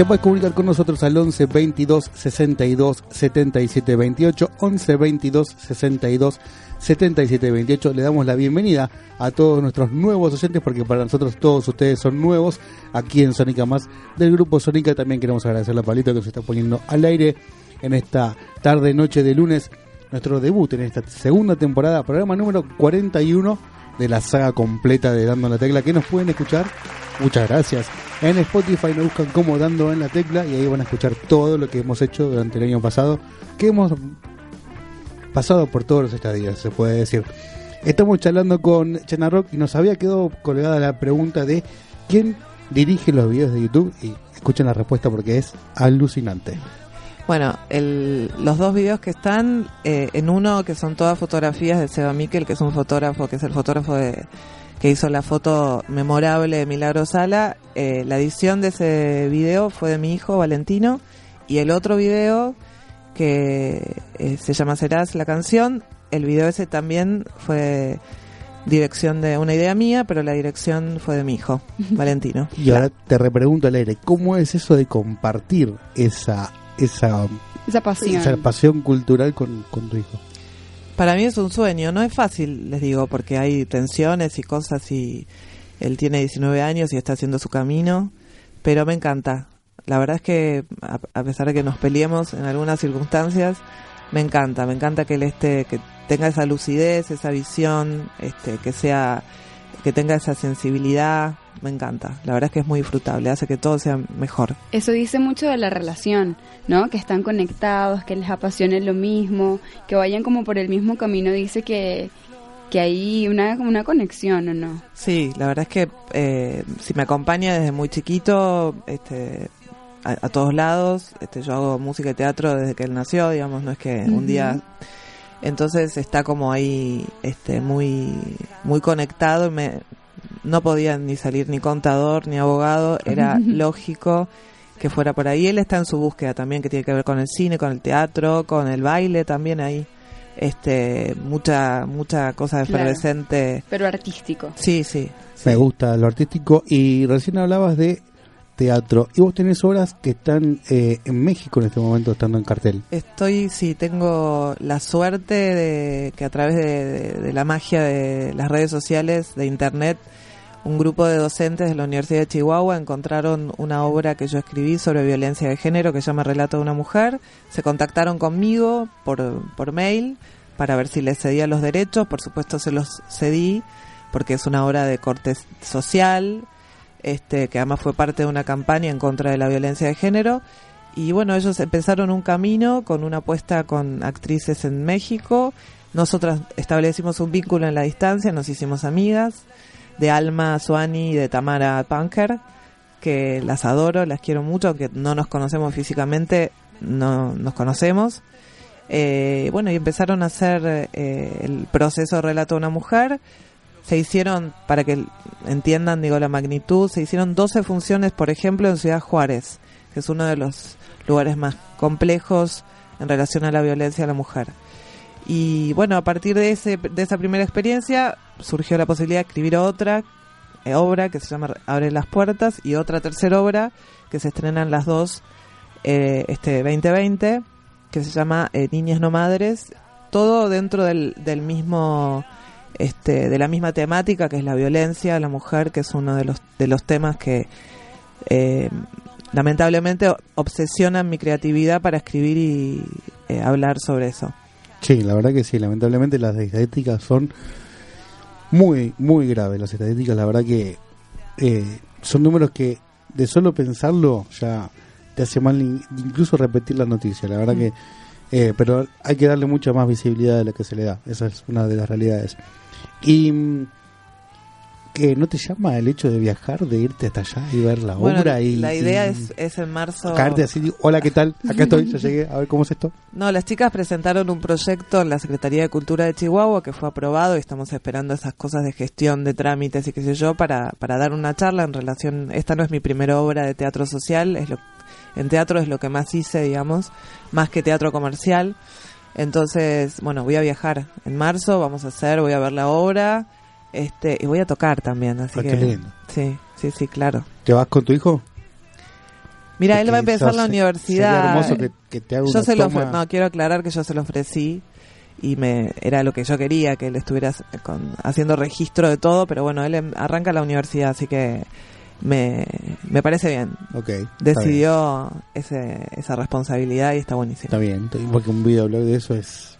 [SPEAKER 3] Te puedes comunicar con nosotros al 11 22 62 77 28. 11 22 62 77 28. Le damos la bienvenida a todos nuestros nuevos oyentes porque para nosotros todos ustedes son nuevos aquí en Sónica Más del grupo Sónica. También queremos agradecerle a Palito que se está poniendo al aire en esta tarde, noche de lunes. Nuestro debut en esta segunda temporada, programa número 41 de la saga completa de Dando en la Tecla. que nos pueden escuchar? Muchas gracias. En Spotify nos buscan como Dando en la Tecla y ahí van a escuchar todo lo que hemos hecho durante el año pasado, que hemos pasado por todos los estadios, se puede decir. Estamos charlando con Chena Rock y nos había quedado colgada la pregunta de quién dirige los videos de YouTube y escuchen la respuesta porque es alucinante.
[SPEAKER 5] Bueno, el- los dos videos que están, eh, en uno que son todas fotografías de Seba Miquel, que es un fotógrafo, que es el fotógrafo de, que hizo la foto memorable de Milagro Sala, eh, la edición de ese video fue de mi hijo Valentino, y el otro video que eh, se llama Serás la canción, el video ese también fue dirección de una idea mía, pero la dirección fue de mi hijo, [LAUGHS] Valentino.
[SPEAKER 3] Y ahora te repregunto al aire, ¿cómo es eso de compartir esa esa,
[SPEAKER 4] Esa pasión.
[SPEAKER 3] esa pasión cultural con, con tu hijo?
[SPEAKER 5] Para mí es un sueño, no es fácil, les digo, porque hay tensiones y cosas y él tiene 19 años y está haciendo su camino, pero me encanta. La verdad es que a, a pesar de que nos peleemos en algunas circunstancias, me encanta, me encanta que él esté, que tenga esa lucidez, esa visión, este, que sea, que tenga esa sensibilidad, me encanta. La verdad es que es muy disfrutable, hace que todo sea mejor.
[SPEAKER 4] Eso dice mucho de la relación, ¿no? Que están conectados, que les apasione lo mismo, que vayan como por el mismo camino. Dice que, que hay una, una conexión, ¿o no?
[SPEAKER 5] Sí, la verdad es que eh, si me acompaña desde muy chiquito, este, a, a todos lados, este, yo hago música y teatro desde que él nació, digamos, no es que un día, entonces está como ahí, este, muy, muy conectado, y me, no podía ni salir ni contador ni abogado, era [LAUGHS] lógico que fuera por ahí. Él está en su búsqueda también, que tiene que ver con el cine, con el teatro, con el baile también ahí. Este, mucha, mucha cosa
[SPEAKER 4] Claro.
[SPEAKER 5] efervescente.
[SPEAKER 4] Pero artístico.
[SPEAKER 5] Sí, sí.
[SPEAKER 3] Me gusta lo artístico y recién hablabas de teatro y vos tenés obras que están eh, en México en este momento estando en cartel.
[SPEAKER 5] Estoy, sí, tengo la suerte de que a través de, de- de la magia de las redes sociales, de internet, un grupo de docentes de la Universidad de Chihuahua encontraron una obra que yo escribí sobre violencia de género que se llama Relato de una mujer. Se contactaron conmigo por, por mail para ver si les cedía los derechos. Por supuesto se los cedí porque es una obra de corte social, este, que además fue parte de una campaña en contra de la violencia de género. Y bueno, ellos empezaron un camino con una apuesta con actrices en México. Nosotras establecimos un vínculo en la distancia, nos hicimos amigas de Alma Suani y de Tamara Punker, que las adoro, las quiero mucho, aunque no nos conocemos físicamente, no nos conocemos. Eh, bueno, y empezaron a hacer eh, el proceso relato de una mujer. Se hicieron, para que entiendan, digo, la magnitud, se hicieron 12 funciones, por ejemplo, en Ciudad Juárez, que es uno de los lugares más complejos en relación a la violencia a la mujer. Y bueno, a partir de, ese, de esa primera experiencia surgió la posibilidad de escribir otra eh, obra que se llama Abre las Puertas y otra tercera obra que se estrenan las dos eh, este 2020 que se llama eh, Niñas no Madres, todo dentro del, del mismo este de la misma temática que es la violencia a la mujer, que es uno de los de los temas que eh, lamentablemente obsesionan mi creatividad para escribir y hablar sobre eso.
[SPEAKER 3] Sí, la verdad que sí, lamentablemente las estadísticas son muy, muy graves. Las estadísticas, la verdad que eh, son números que de solo pensarlo ya te hace mal in- incluso repetir la noticia. La verdad que, eh, pero hay que darle mucha más visibilidad de la que se le da. Esa es una de las realidades. Y mm, que no te llama el hecho de viajar, de irte hasta allá y ver la
[SPEAKER 5] Bueno,
[SPEAKER 3] obra y
[SPEAKER 5] la idea
[SPEAKER 3] y
[SPEAKER 5] es, es en marzo.
[SPEAKER 3] caerte así, hola, ¿qué tal? Acá estoy, ya llegué, a ver cómo es esto.
[SPEAKER 5] No, las chicas presentaron un proyecto en la Secretaría de Cultura de Chihuahua que fue aprobado y estamos esperando esas cosas de gestión de trámites y qué sé yo para, para dar una charla en relación. Esta no es mi primera obra de teatro social, es lo, en teatro es lo que más hice, digamos, más que teatro comercial. Entonces, bueno, voy a viajar en marzo, vamos a hacer, voy a ver la obra este y voy a tocar también, así
[SPEAKER 3] Ah,
[SPEAKER 5] que
[SPEAKER 3] qué lindo.
[SPEAKER 5] sí, sí, sí, claro.
[SPEAKER 3] ¿Te vas con tu hijo?
[SPEAKER 5] Mira, él va a empezar la universidad.
[SPEAKER 3] Sería hermoso que, que te haga
[SPEAKER 5] yo se lo
[SPEAKER 3] toma.
[SPEAKER 5] ofre- no quiero aclarar que yo se lo ofrecí y me era lo que yo quería que él estuviera con- haciendo registro de todo pero bueno él em- arranca la universidad así que me, me parece bien
[SPEAKER 3] Ok, está
[SPEAKER 5] decidió ese, esa responsabilidad y está buenísimo
[SPEAKER 3] Está bien, porque un videoblog de eso es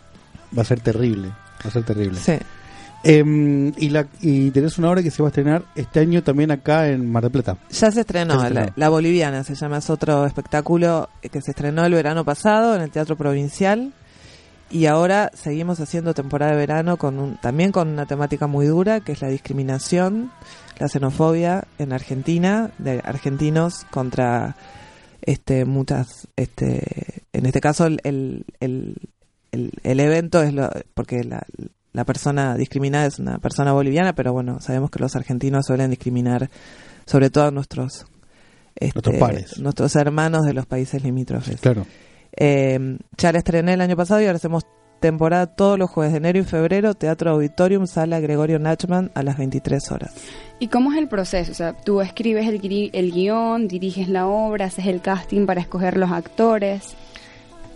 [SPEAKER 3] va a ser terrible, va a ser terrible.
[SPEAKER 5] Sí.
[SPEAKER 3] Em, y, la, y tenés una obra que se va a estrenar este año también acá en Mar del Plata.
[SPEAKER 5] Ya se estrenó,
[SPEAKER 3] Ya se estrenó.
[SPEAKER 5] La, La Boliviana se llama, es otro espectáculo que se estrenó el verano pasado en el Teatro Provincial y ahora seguimos haciendo temporada de verano con un, también con una temática muy dura que es la discriminación, la xenofobia en Argentina, de argentinos contra este muchas, este en este caso el, el, el, el- el evento es lo, porque la, la persona discriminada es una persona boliviana, pero bueno, sabemos que los argentinos suelen discriminar sobre todo a nuestros este,
[SPEAKER 3] Nuestros pares.
[SPEAKER 5] nuestros hermanos de los países limítrofes.
[SPEAKER 3] Claro.
[SPEAKER 5] Eh, ya la estrené el año pasado y ahora hacemos temporada todos los jueves de enero y febrero, Teatro Auditorium, Sala Gregorio Nachman a las 23 horas.
[SPEAKER 4] ¿Y cómo es el proceso? O sea, tú escribes el, el guion, diriges la obra, haces el casting para escoger los actores.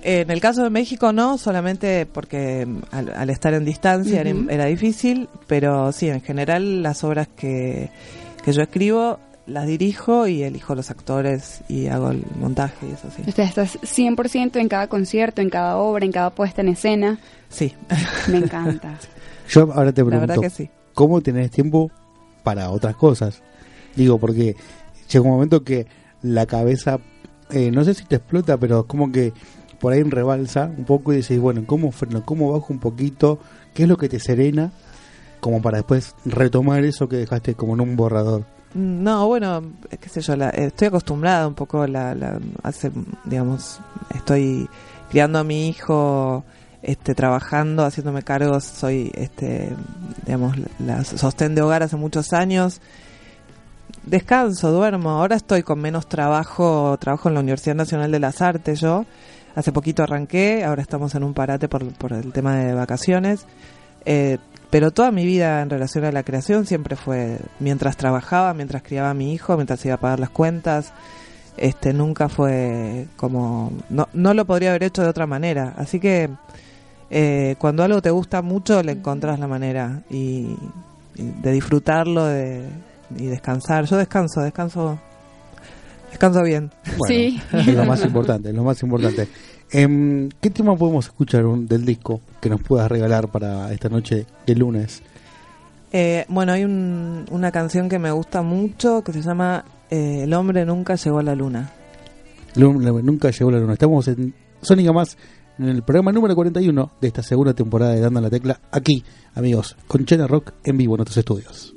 [SPEAKER 5] En el caso de México no, solamente porque al, al estar en distancia era- difícil, pero sí, en general las obras que, que yo escribo las dirijo y elijo los actores y hago el montaje y eso sí.
[SPEAKER 4] O sea, estás 100% en cada concierto, en cada obra, en cada puesta en escena.
[SPEAKER 5] Sí.
[SPEAKER 4] Me encanta. [LAUGHS]
[SPEAKER 3] Yo ahora te
[SPEAKER 5] La
[SPEAKER 3] pregunto,
[SPEAKER 5] verdad que sí.
[SPEAKER 3] ¿cómo tenés tiempo para otras cosas? Digo, porque llega un momento que la cabeza, eh, no sé si te explota, pero como que por ahí rebalsa un poco y decís, bueno, ¿cómo freno? ¿Cómo bajo un poquito? ¿Qué es lo que te serena? Como para después retomar eso que dejaste como en un borrador.
[SPEAKER 5] No, bueno, eh, qué sé yo, la- eh, estoy acostumbrada un poco la, la- hace, digamos, estoy criando a mi hijo, este, trabajando, haciéndome cargo, soy, este, digamos, la sostén de hogar hace muchos años. Descanso, duermo. Ahora estoy con menos trabajo, trabajo en la Universidad Nacional de las Artes yo. Hace poquito arranqué, ahora estamos en un parate por, el tema de vacaciones. Eh, pero toda mi vida en relación a la creación siempre fue mientras trabajaba, mientras criaba a mi hijo, mientras iba a pagar las cuentas. Este nunca fue como no, no lo podría haber hecho de otra manera. Así que eh, cuando algo te gusta mucho le encontrás la manera y, y de disfrutarlo de, y descansar. Yo descanso, descanso, descanso bien.
[SPEAKER 3] Bueno, Es lo más importante, es lo más importante. Em, ¿Qué tema podemos escuchar un- del disco que nos puedas regalar para esta noche de lunes?
[SPEAKER 5] Eh, bueno, hay un- una canción que me gusta mucho que se llama eh, El hombre nunca llegó a la luna.
[SPEAKER 3] Lu- Nunca llegó la luna. Estamos en Sónica Más, en el programa número 41 de esta segunda temporada de Dando la Tecla, aquí, amigos, con Chena Rock en vivo en nuestros estudios.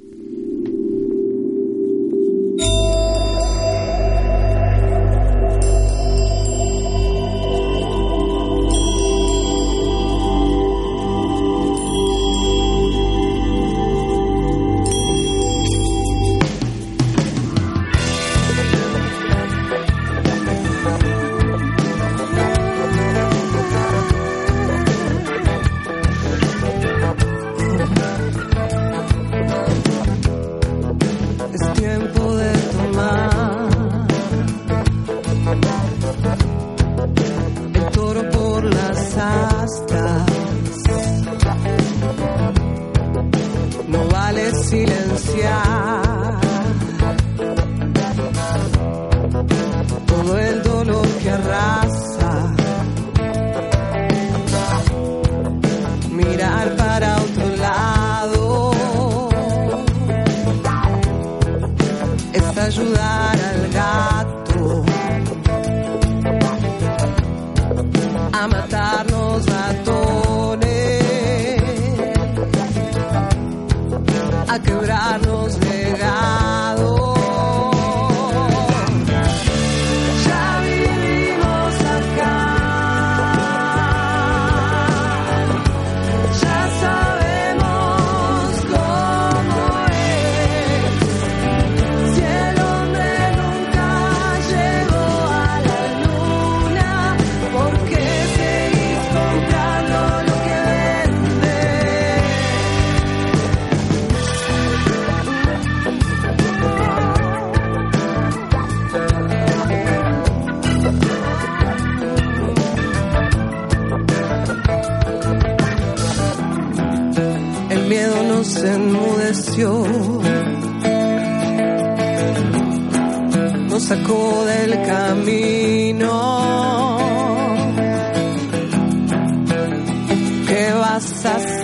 [SPEAKER 12] ¿Qué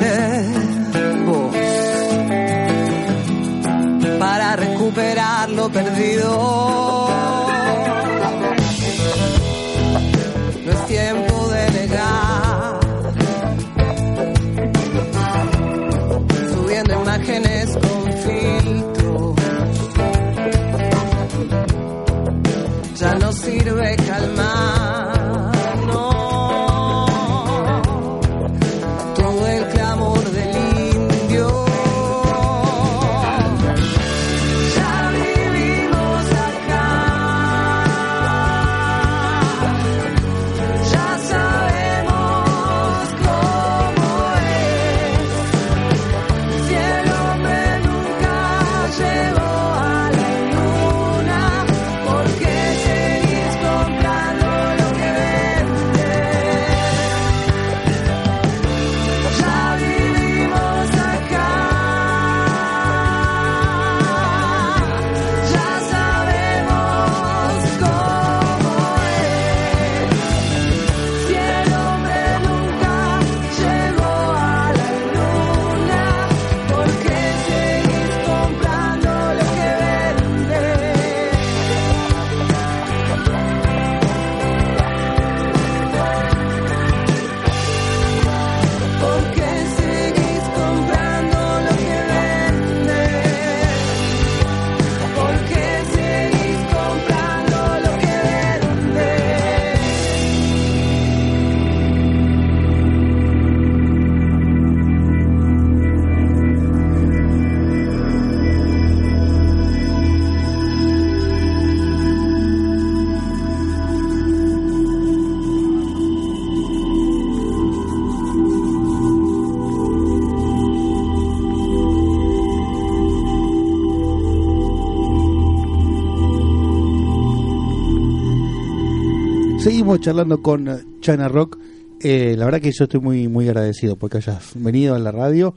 [SPEAKER 3] Seguimos charlando con eh, China Rock. Eh, la verdad que yo estoy muy muy agradecido porque hayas venido a la radio.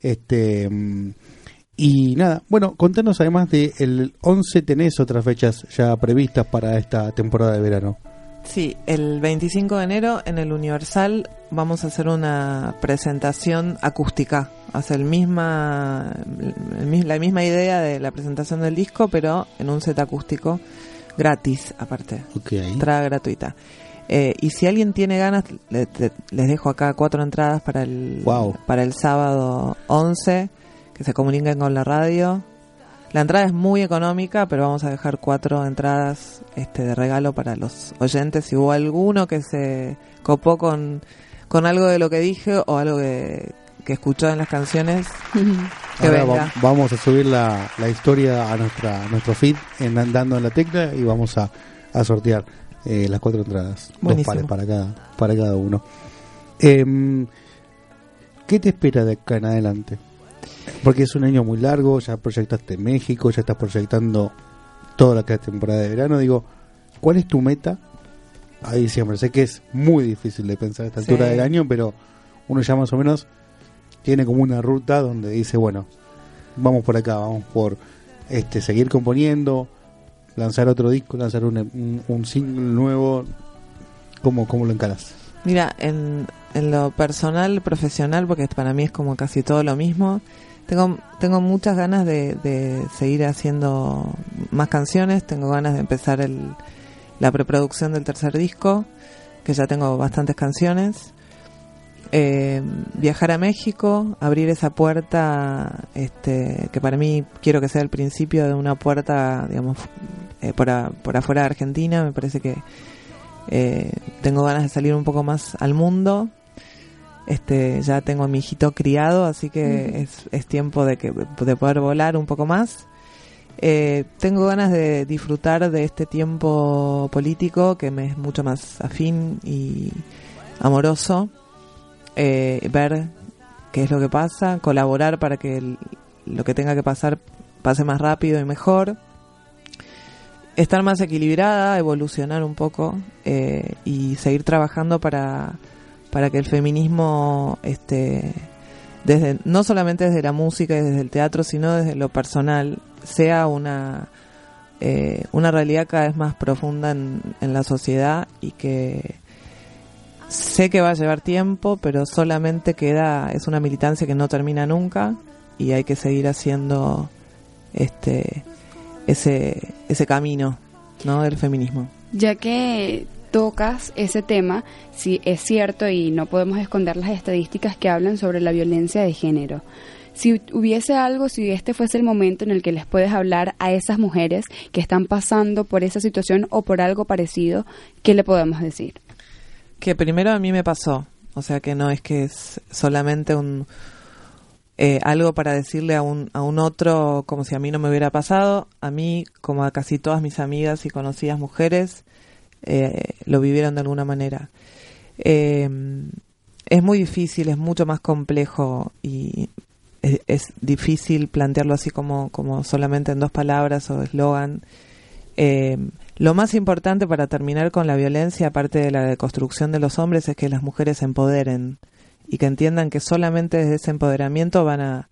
[SPEAKER 3] Este mm, y nada, bueno, contanos además de el 11 tenés otras fechas ya previstas para esta temporada de verano.
[SPEAKER 5] Sí, el 25 de enero en el Universal vamos a hacer una presentación acústica. Hace el misma, la misma idea de la presentación del disco, pero en un set acústico gratis, aparte.
[SPEAKER 3] Ok.
[SPEAKER 5] Entrada gratuita. Eh, y si alguien tiene ganas, le- te- les dejo acá cuatro entradas para el,
[SPEAKER 3] Wow.
[SPEAKER 5] para el sábado 11, que se comuniquen con la radio. La entrada es muy económica, pero vamos a dejar cuatro entradas este, de regalo para los oyentes. Si hubo alguno que se copó con, con algo de lo que dije o algo que, que escuchó en las canciones, [LAUGHS] que
[SPEAKER 3] Ahora
[SPEAKER 5] venga.
[SPEAKER 3] vamos a subir la, la historia a nuestra a nuestro feed en Andando en la Tecla y vamos a, a sortear eh, las cuatro entradas. Dos pares para cada, para cada uno. Em, ¿Qué te espera de acá en adelante? Porque es un año muy largo, ya proyectaste México, ya estás proyectando toda la que es temporada de verano. Digo, ¿cuál es tu meta a diciembre? Sé que es muy difícil de pensar a esta
[SPEAKER 5] Sí.
[SPEAKER 3] altura del año, pero uno ya más o menos tiene como una ruta donde dice, bueno, vamos por acá, vamos por este seguir componiendo, lanzar otro disco, lanzar un, un, single nuevo. ¿Cómo, ¿Cómo lo encaras?
[SPEAKER 5] Mira, en, en lo personal, profesional, porque para mí es como casi todo lo mismo, tengo, tengo muchas ganas de, de seguir haciendo más canciones, tengo ganas de empezar el, la preproducción del tercer disco, que ya tengo bastantes canciones. Eh, viajar a México, abrir esa puerta, este, que para mí quiero que sea el principio de una puerta, digamos, eh, por, a- por afuera de Argentina, me parece que eh, tengo ganas de salir un poco más al mundo. Este, ya tengo a mi hijito criado, así que es, es tiempo de que de poder volar un poco más. Eh, tengo ganas de disfrutar de este tiempo político que me es mucho más afín y amoroso. Eh, ver qué es lo que pasa, colaborar para que el- lo que tenga que pasar pase más rápido y mejor. Estar más equilibrada, evolucionar un poco eh, y seguir trabajando para, para que el feminismo este, desde no solamente desde la música y desde el teatro, sino desde lo personal, sea una, eh, una realidad cada vez más profunda en, en la sociedad y que sé que va a llevar tiempo, pero solamente queda, es una militancia que no termina nunca y hay que seguir haciendo este ese, ese camino ¿no? del feminismo.
[SPEAKER 4] Ya que tocas ese tema, sí es cierto y no podemos esconder las estadísticas que hablan sobre la violencia de género. Si hubiese algo, si este fuese el momento en el que les puedes hablar a esas mujeres que están pasando por esa situación o por algo parecido, ¿qué le podemos decir?
[SPEAKER 5] Que primero a mí me pasó, o sea que no es que es solamente un eh, algo para decirle a un, a un otro como si a mí no me hubiera pasado, a mí como a casi todas mis amigas y conocidas mujeres eh, lo vivieron de alguna manera. Eh, es muy difícil, es mucho más complejo y es, es difícil plantearlo así como, como solamente en dos palabras o eslogan. Eh, lo más importante para terminar con la violencia, aparte de la deconstrucción de los hombres, es que las mujeres se empoderen y que entiendan que solamente desde ese empoderamiento van a,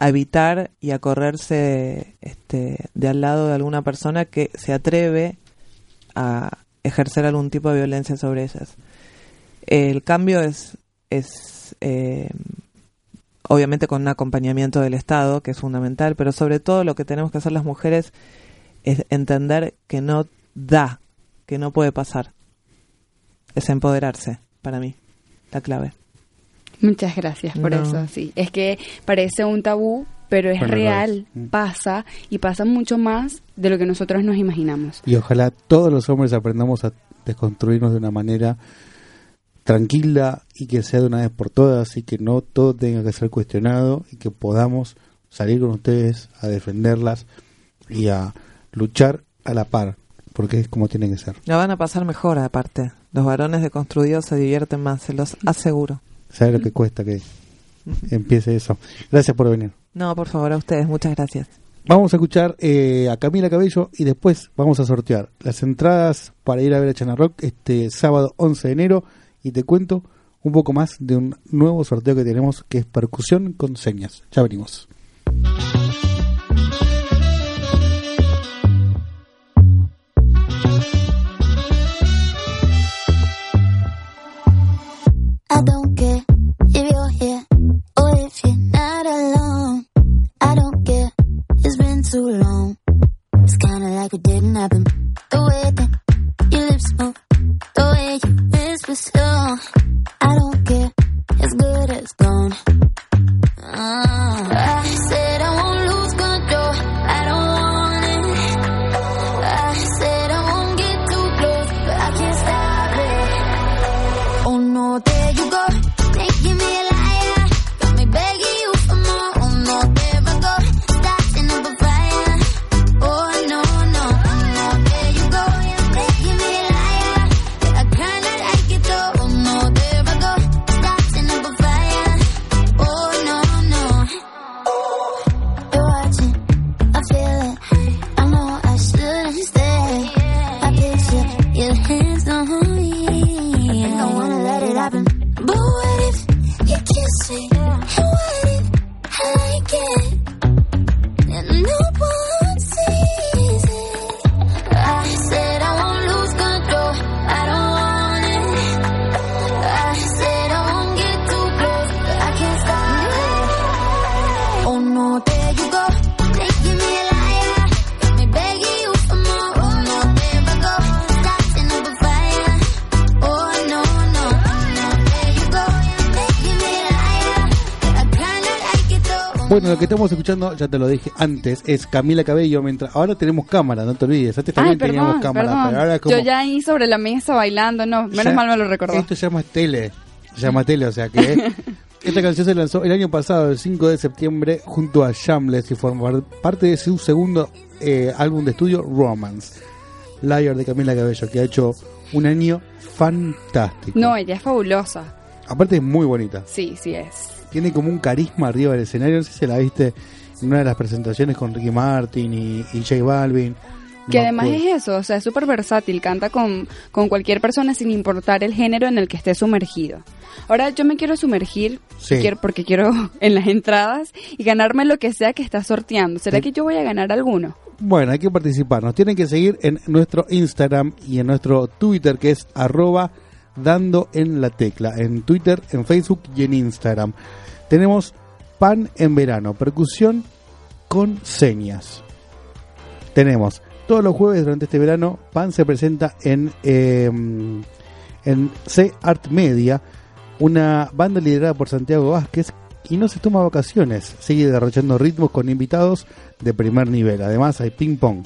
[SPEAKER 5] evitar y a correrse este, de al lado de alguna persona que se atreve a ejercer algún tipo de violencia sobre ellas. El cambio es, es eh, obviamente con un acompañamiento del Estado, que es fundamental, pero sobre todo lo que tenemos que hacer las mujeres es entender que no da, que no puede pasar. Es empoderarse, para mí, la clave.
[SPEAKER 4] Muchas gracias por
[SPEAKER 5] No.
[SPEAKER 4] eso, sí. Es que parece un tabú, pero es
[SPEAKER 3] Bueno,
[SPEAKER 4] real,
[SPEAKER 3] es. Mm.
[SPEAKER 4] pasa y pasa mucho más de lo que nosotros nos imaginamos.
[SPEAKER 3] Y ojalá todos los hombres aprendamos a desconstruirnos de una manera tranquila y que sea de una vez por todas y que no todo tenga que ser cuestionado y que podamos salir con ustedes a defenderlas y a luchar a la par, porque es como tiene que ser.
[SPEAKER 5] La van a pasar mejor, aparte. Los varones deconstruidos se divierten más, se los aseguro.
[SPEAKER 3] ¿Sabes lo que cuesta que empiece eso? Gracias por venir.
[SPEAKER 5] No, por favor, a ustedes, muchas gracias.
[SPEAKER 3] Vamos a escuchar eh, a Camila Cabello y después vamos a sortear las entradas para ir a ver a Chana Rock este sábado 11 de enero y te cuento un poco más de un nuevo sorteo que tenemos que es percusión con señas. Ya venimos. Bueno, lo que estamos escuchando, ya te lo dije antes, es Camila Cabello. Mientras ahora tenemos cámara, no te olvides. Antes
[SPEAKER 4] Ay,
[SPEAKER 3] también teníamos
[SPEAKER 4] perdón,
[SPEAKER 3] cámara,
[SPEAKER 4] perdón.
[SPEAKER 3] pero ahora es como.
[SPEAKER 4] Yo ya ahí sobre la mesa bailando, no, menos
[SPEAKER 3] Ya-
[SPEAKER 4] mal me lo recordó.
[SPEAKER 3] Esto se llama tele. Se llama tele, o sea que. [LAUGHS] Esta canción se lanzó el año pasado, el 5 de septiembre, junto a Shambles y forma parte de su segundo eh, álbum de estudio, Romance. Liar de Camila Cabello, que ha hecho un año fantástico.
[SPEAKER 4] No, ella es fabulosa.
[SPEAKER 3] Aparte es muy bonita.
[SPEAKER 4] Sí, sí es.
[SPEAKER 3] Tiene como un carisma arriba del escenario. No sé si la viste en una de las presentaciones con Ricky Martin y, y J Balvin.
[SPEAKER 4] Que
[SPEAKER 3] no
[SPEAKER 4] además es eso, o sea, es súper versátil, canta con, con cualquier persona sin importar el género en el que esté sumergido. Ahora yo me quiero sumergir
[SPEAKER 3] Sí.
[SPEAKER 4] quiero- porque quiero [LAUGHS] en las entradas y ganarme lo que sea que está sorteando. ¿Será que yo voy a ganar alguno?
[SPEAKER 3] Bueno, hay que participar. Nos tienen que seguir en nuestro Instagram y en nuestro Twitter, que es arroba dando en la tecla. En Twitter, en Facebook y en Instagram. Tenemos pan en verano, percusión con señas. Tenemos todos los jueves durante este verano, pan se presenta en, eh, en C Art Media, una banda liderada por Santiago Vázquez y no se toma vacaciones, sigue derrochando ritmos con invitados de primer nivel. Además hay ping pong,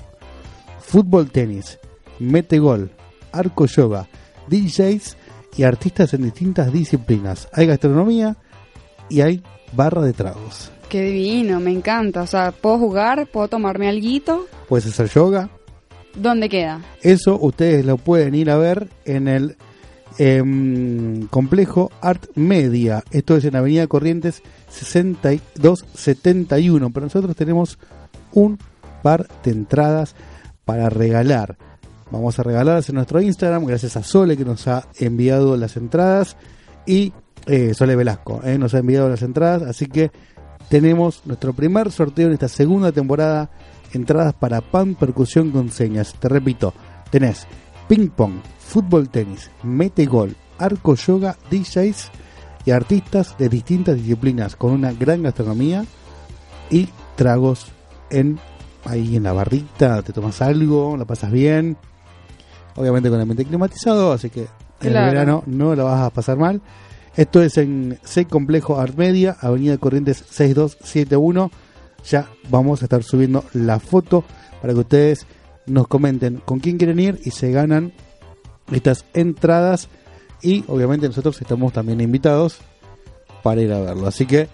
[SPEAKER 3] fútbol tenis, mete gol, arco yoga, DJs y artistas en distintas disciplinas. Hay gastronomía y hay barra de tragos.
[SPEAKER 4] Qué divino, me encanta. O sea, puedo jugar, puedo tomarme alguito.
[SPEAKER 3] Puedes hacer yoga.
[SPEAKER 4] ¿Dónde queda?
[SPEAKER 3] Eso ustedes lo pueden ir a ver en el em, complejo Art Media. Esto es en Avenida Corrientes 6271. Pero nosotros tenemos un par de entradas para regalar. Vamos a regalarlas en nuestro Instagram, gracias a Sole que nos ha enviado las entradas y eh, Sole Velasco eh, nos ha enviado las entradas. Así que tenemos nuestro primer sorteo en esta segunda temporada. Entradas para pan, percusión con señas. Te repito, tenés ping pong, fútbol tenis, mete gol, arco yoga, DJs y artistas de distintas disciplinas con una gran gastronomía y tragos en ahí en la barrita, te tomas algo, la pasas bien. Obviamente con el ambiente climatizado, así que en el verano no la vas a pasar mal. Esto es en C Complejo Art Media, Avenida Corrientes 6271. Ya vamos a estar subiendo la foto para que ustedes nos comenten con quién quieren ir y se ganan estas entradas. Y obviamente nosotros estamos también invitados para ir a verlo. Así que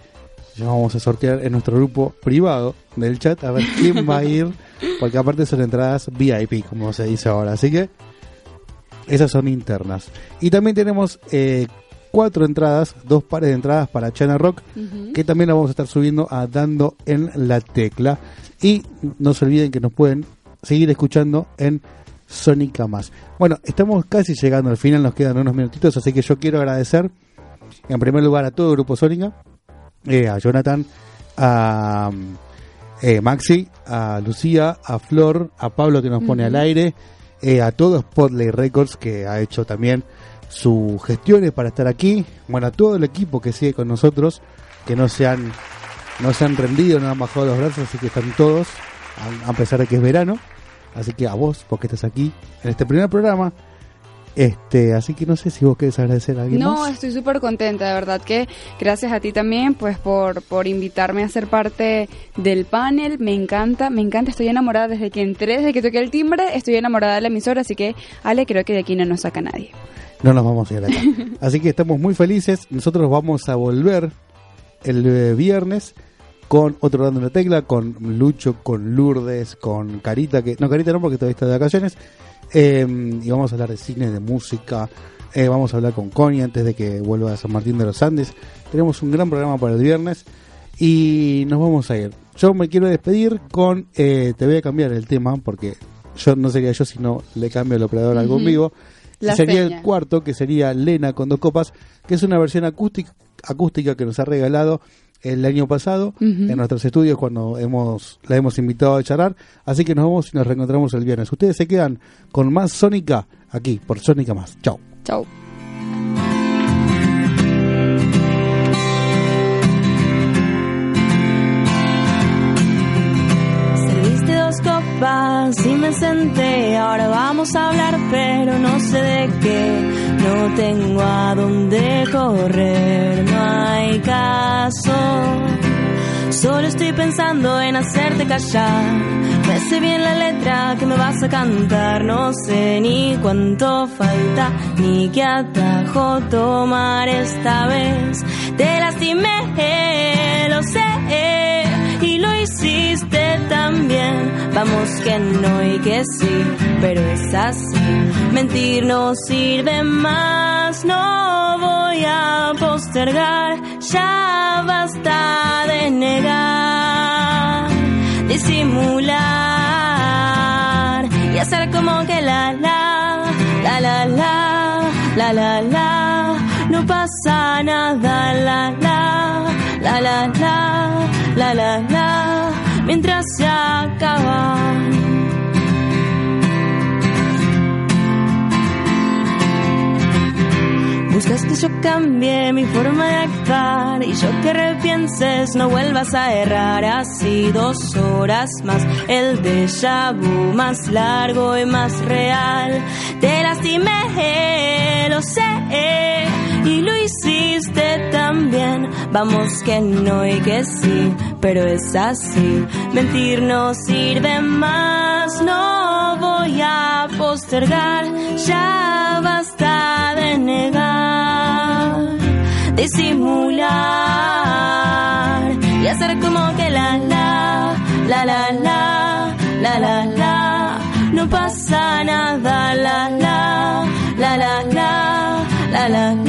[SPEAKER 3] ya vamos a sortear en nuestro grupo privado del chat a ver quién va a ir. [LAUGHS] Porque aparte son entradas VIP, como se dice ahora. Así que esas son internas. Y también tenemos eh, cuatro entradas, dos pares de entradas para Chana Rock, que también la vamos a estar subiendo a Dando en la Tecla. Y no se olviden que nos pueden seguir escuchando en Sónica Más. Bueno, estamos casi llegando al final, nos quedan unos minutitos, así que yo quiero agradecer en primer lugar a todo el grupo Sónica, eh, a Jonathan, a eh, Maxi, a Lucía, a Flor, a Pablo que nos pone al aire, eh, a todo Spotlight Records que ha hecho también sus gestiones para estar aquí, bueno, a todo el equipo que sigue con nosotros, que no se han, no se han rendido, no han bajado los brazos, así que están todos, a, a pesar de que es verano, así que a vos, porque estás aquí en este primer programa, este, así que no sé si vos querés agradecer a alguien
[SPEAKER 4] No,
[SPEAKER 3] más.
[SPEAKER 4] estoy súper contenta, de verdad que gracias a ti también, pues por, por invitarme a ser parte del panel, me encanta, me encanta, estoy enamorada desde que entré, desde que toqué el timbre, estoy enamorada de la emisora, así que Ale, creo que de aquí no nos saca nadie.
[SPEAKER 3] No nos vamos a ir acá. [LAUGHS] Así que estamos muy felices. Nosotros vamos a volver el eh, viernes con otro dando una tecla, con Lucho, con Lourdes, con Carita, que no Carita no porque todavía está de vacaciones. Eh, y vamos a hablar de cine, de música. eh, vamos a hablar con Connie antes de que vuelva a San Martín de los Andes. Tenemos un gran programa para el viernes y nos vamos a ir. Yo me quiero despedir con, eh, te voy a cambiar el tema porque yo no sería yo si no le cambio el operador algo
[SPEAKER 4] Ujú.
[SPEAKER 3] vivo.
[SPEAKER 4] La
[SPEAKER 3] sería el cuarto, que sería Lena con dos copas, que es una versión acústica, acústica que nos ha regalado el año pasado en nuestros estudios cuando hemos la hemos invitado a charlar. Así que nos vamos y nos reencontramos el viernes. Ustedes se quedan con más Sónica aquí por Sónica Más. Chao.
[SPEAKER 4] Chao.
[SPEAKER 11] Copas y me senté. Ahora vamos a hablar, pero no sé de qué. No tengo a dónde correr, no hay caso. Solo estoy pensando en hacerte callar. Me bien la letra que me vas a cantar. No sé ni cuánto falta, ni qué atajo tomar esta vez. Te lastimé, Vamos que no y que sí, pero es así. Mentir no sirve más, no voy a postergar, ya basta de negar, disimular hacer como que la la, la la la, la la la, no pasa nada, la la, la la la, la la la, mientras se acaba. Buscas que yo cambie mi forma de actuar y yo que repienses no vuelvas a errar. Así dos horas más el déjà vu más largo y más real. Te lastimé lo sé y lo hiciste también. Vamos que no y que sí, pero es así. Mentir no sirve más, no voy a postergar, ya basta de negar, disimular y hacer como que la la, la la la, la la la, no pasa nada, la la, la la la, la la. la.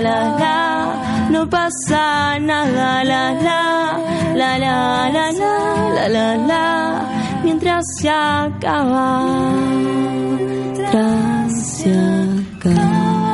[SPEAKER 11] la la la, no pasa nada, la la, la la la la, la la la, mientras se acaba, tras se acaba.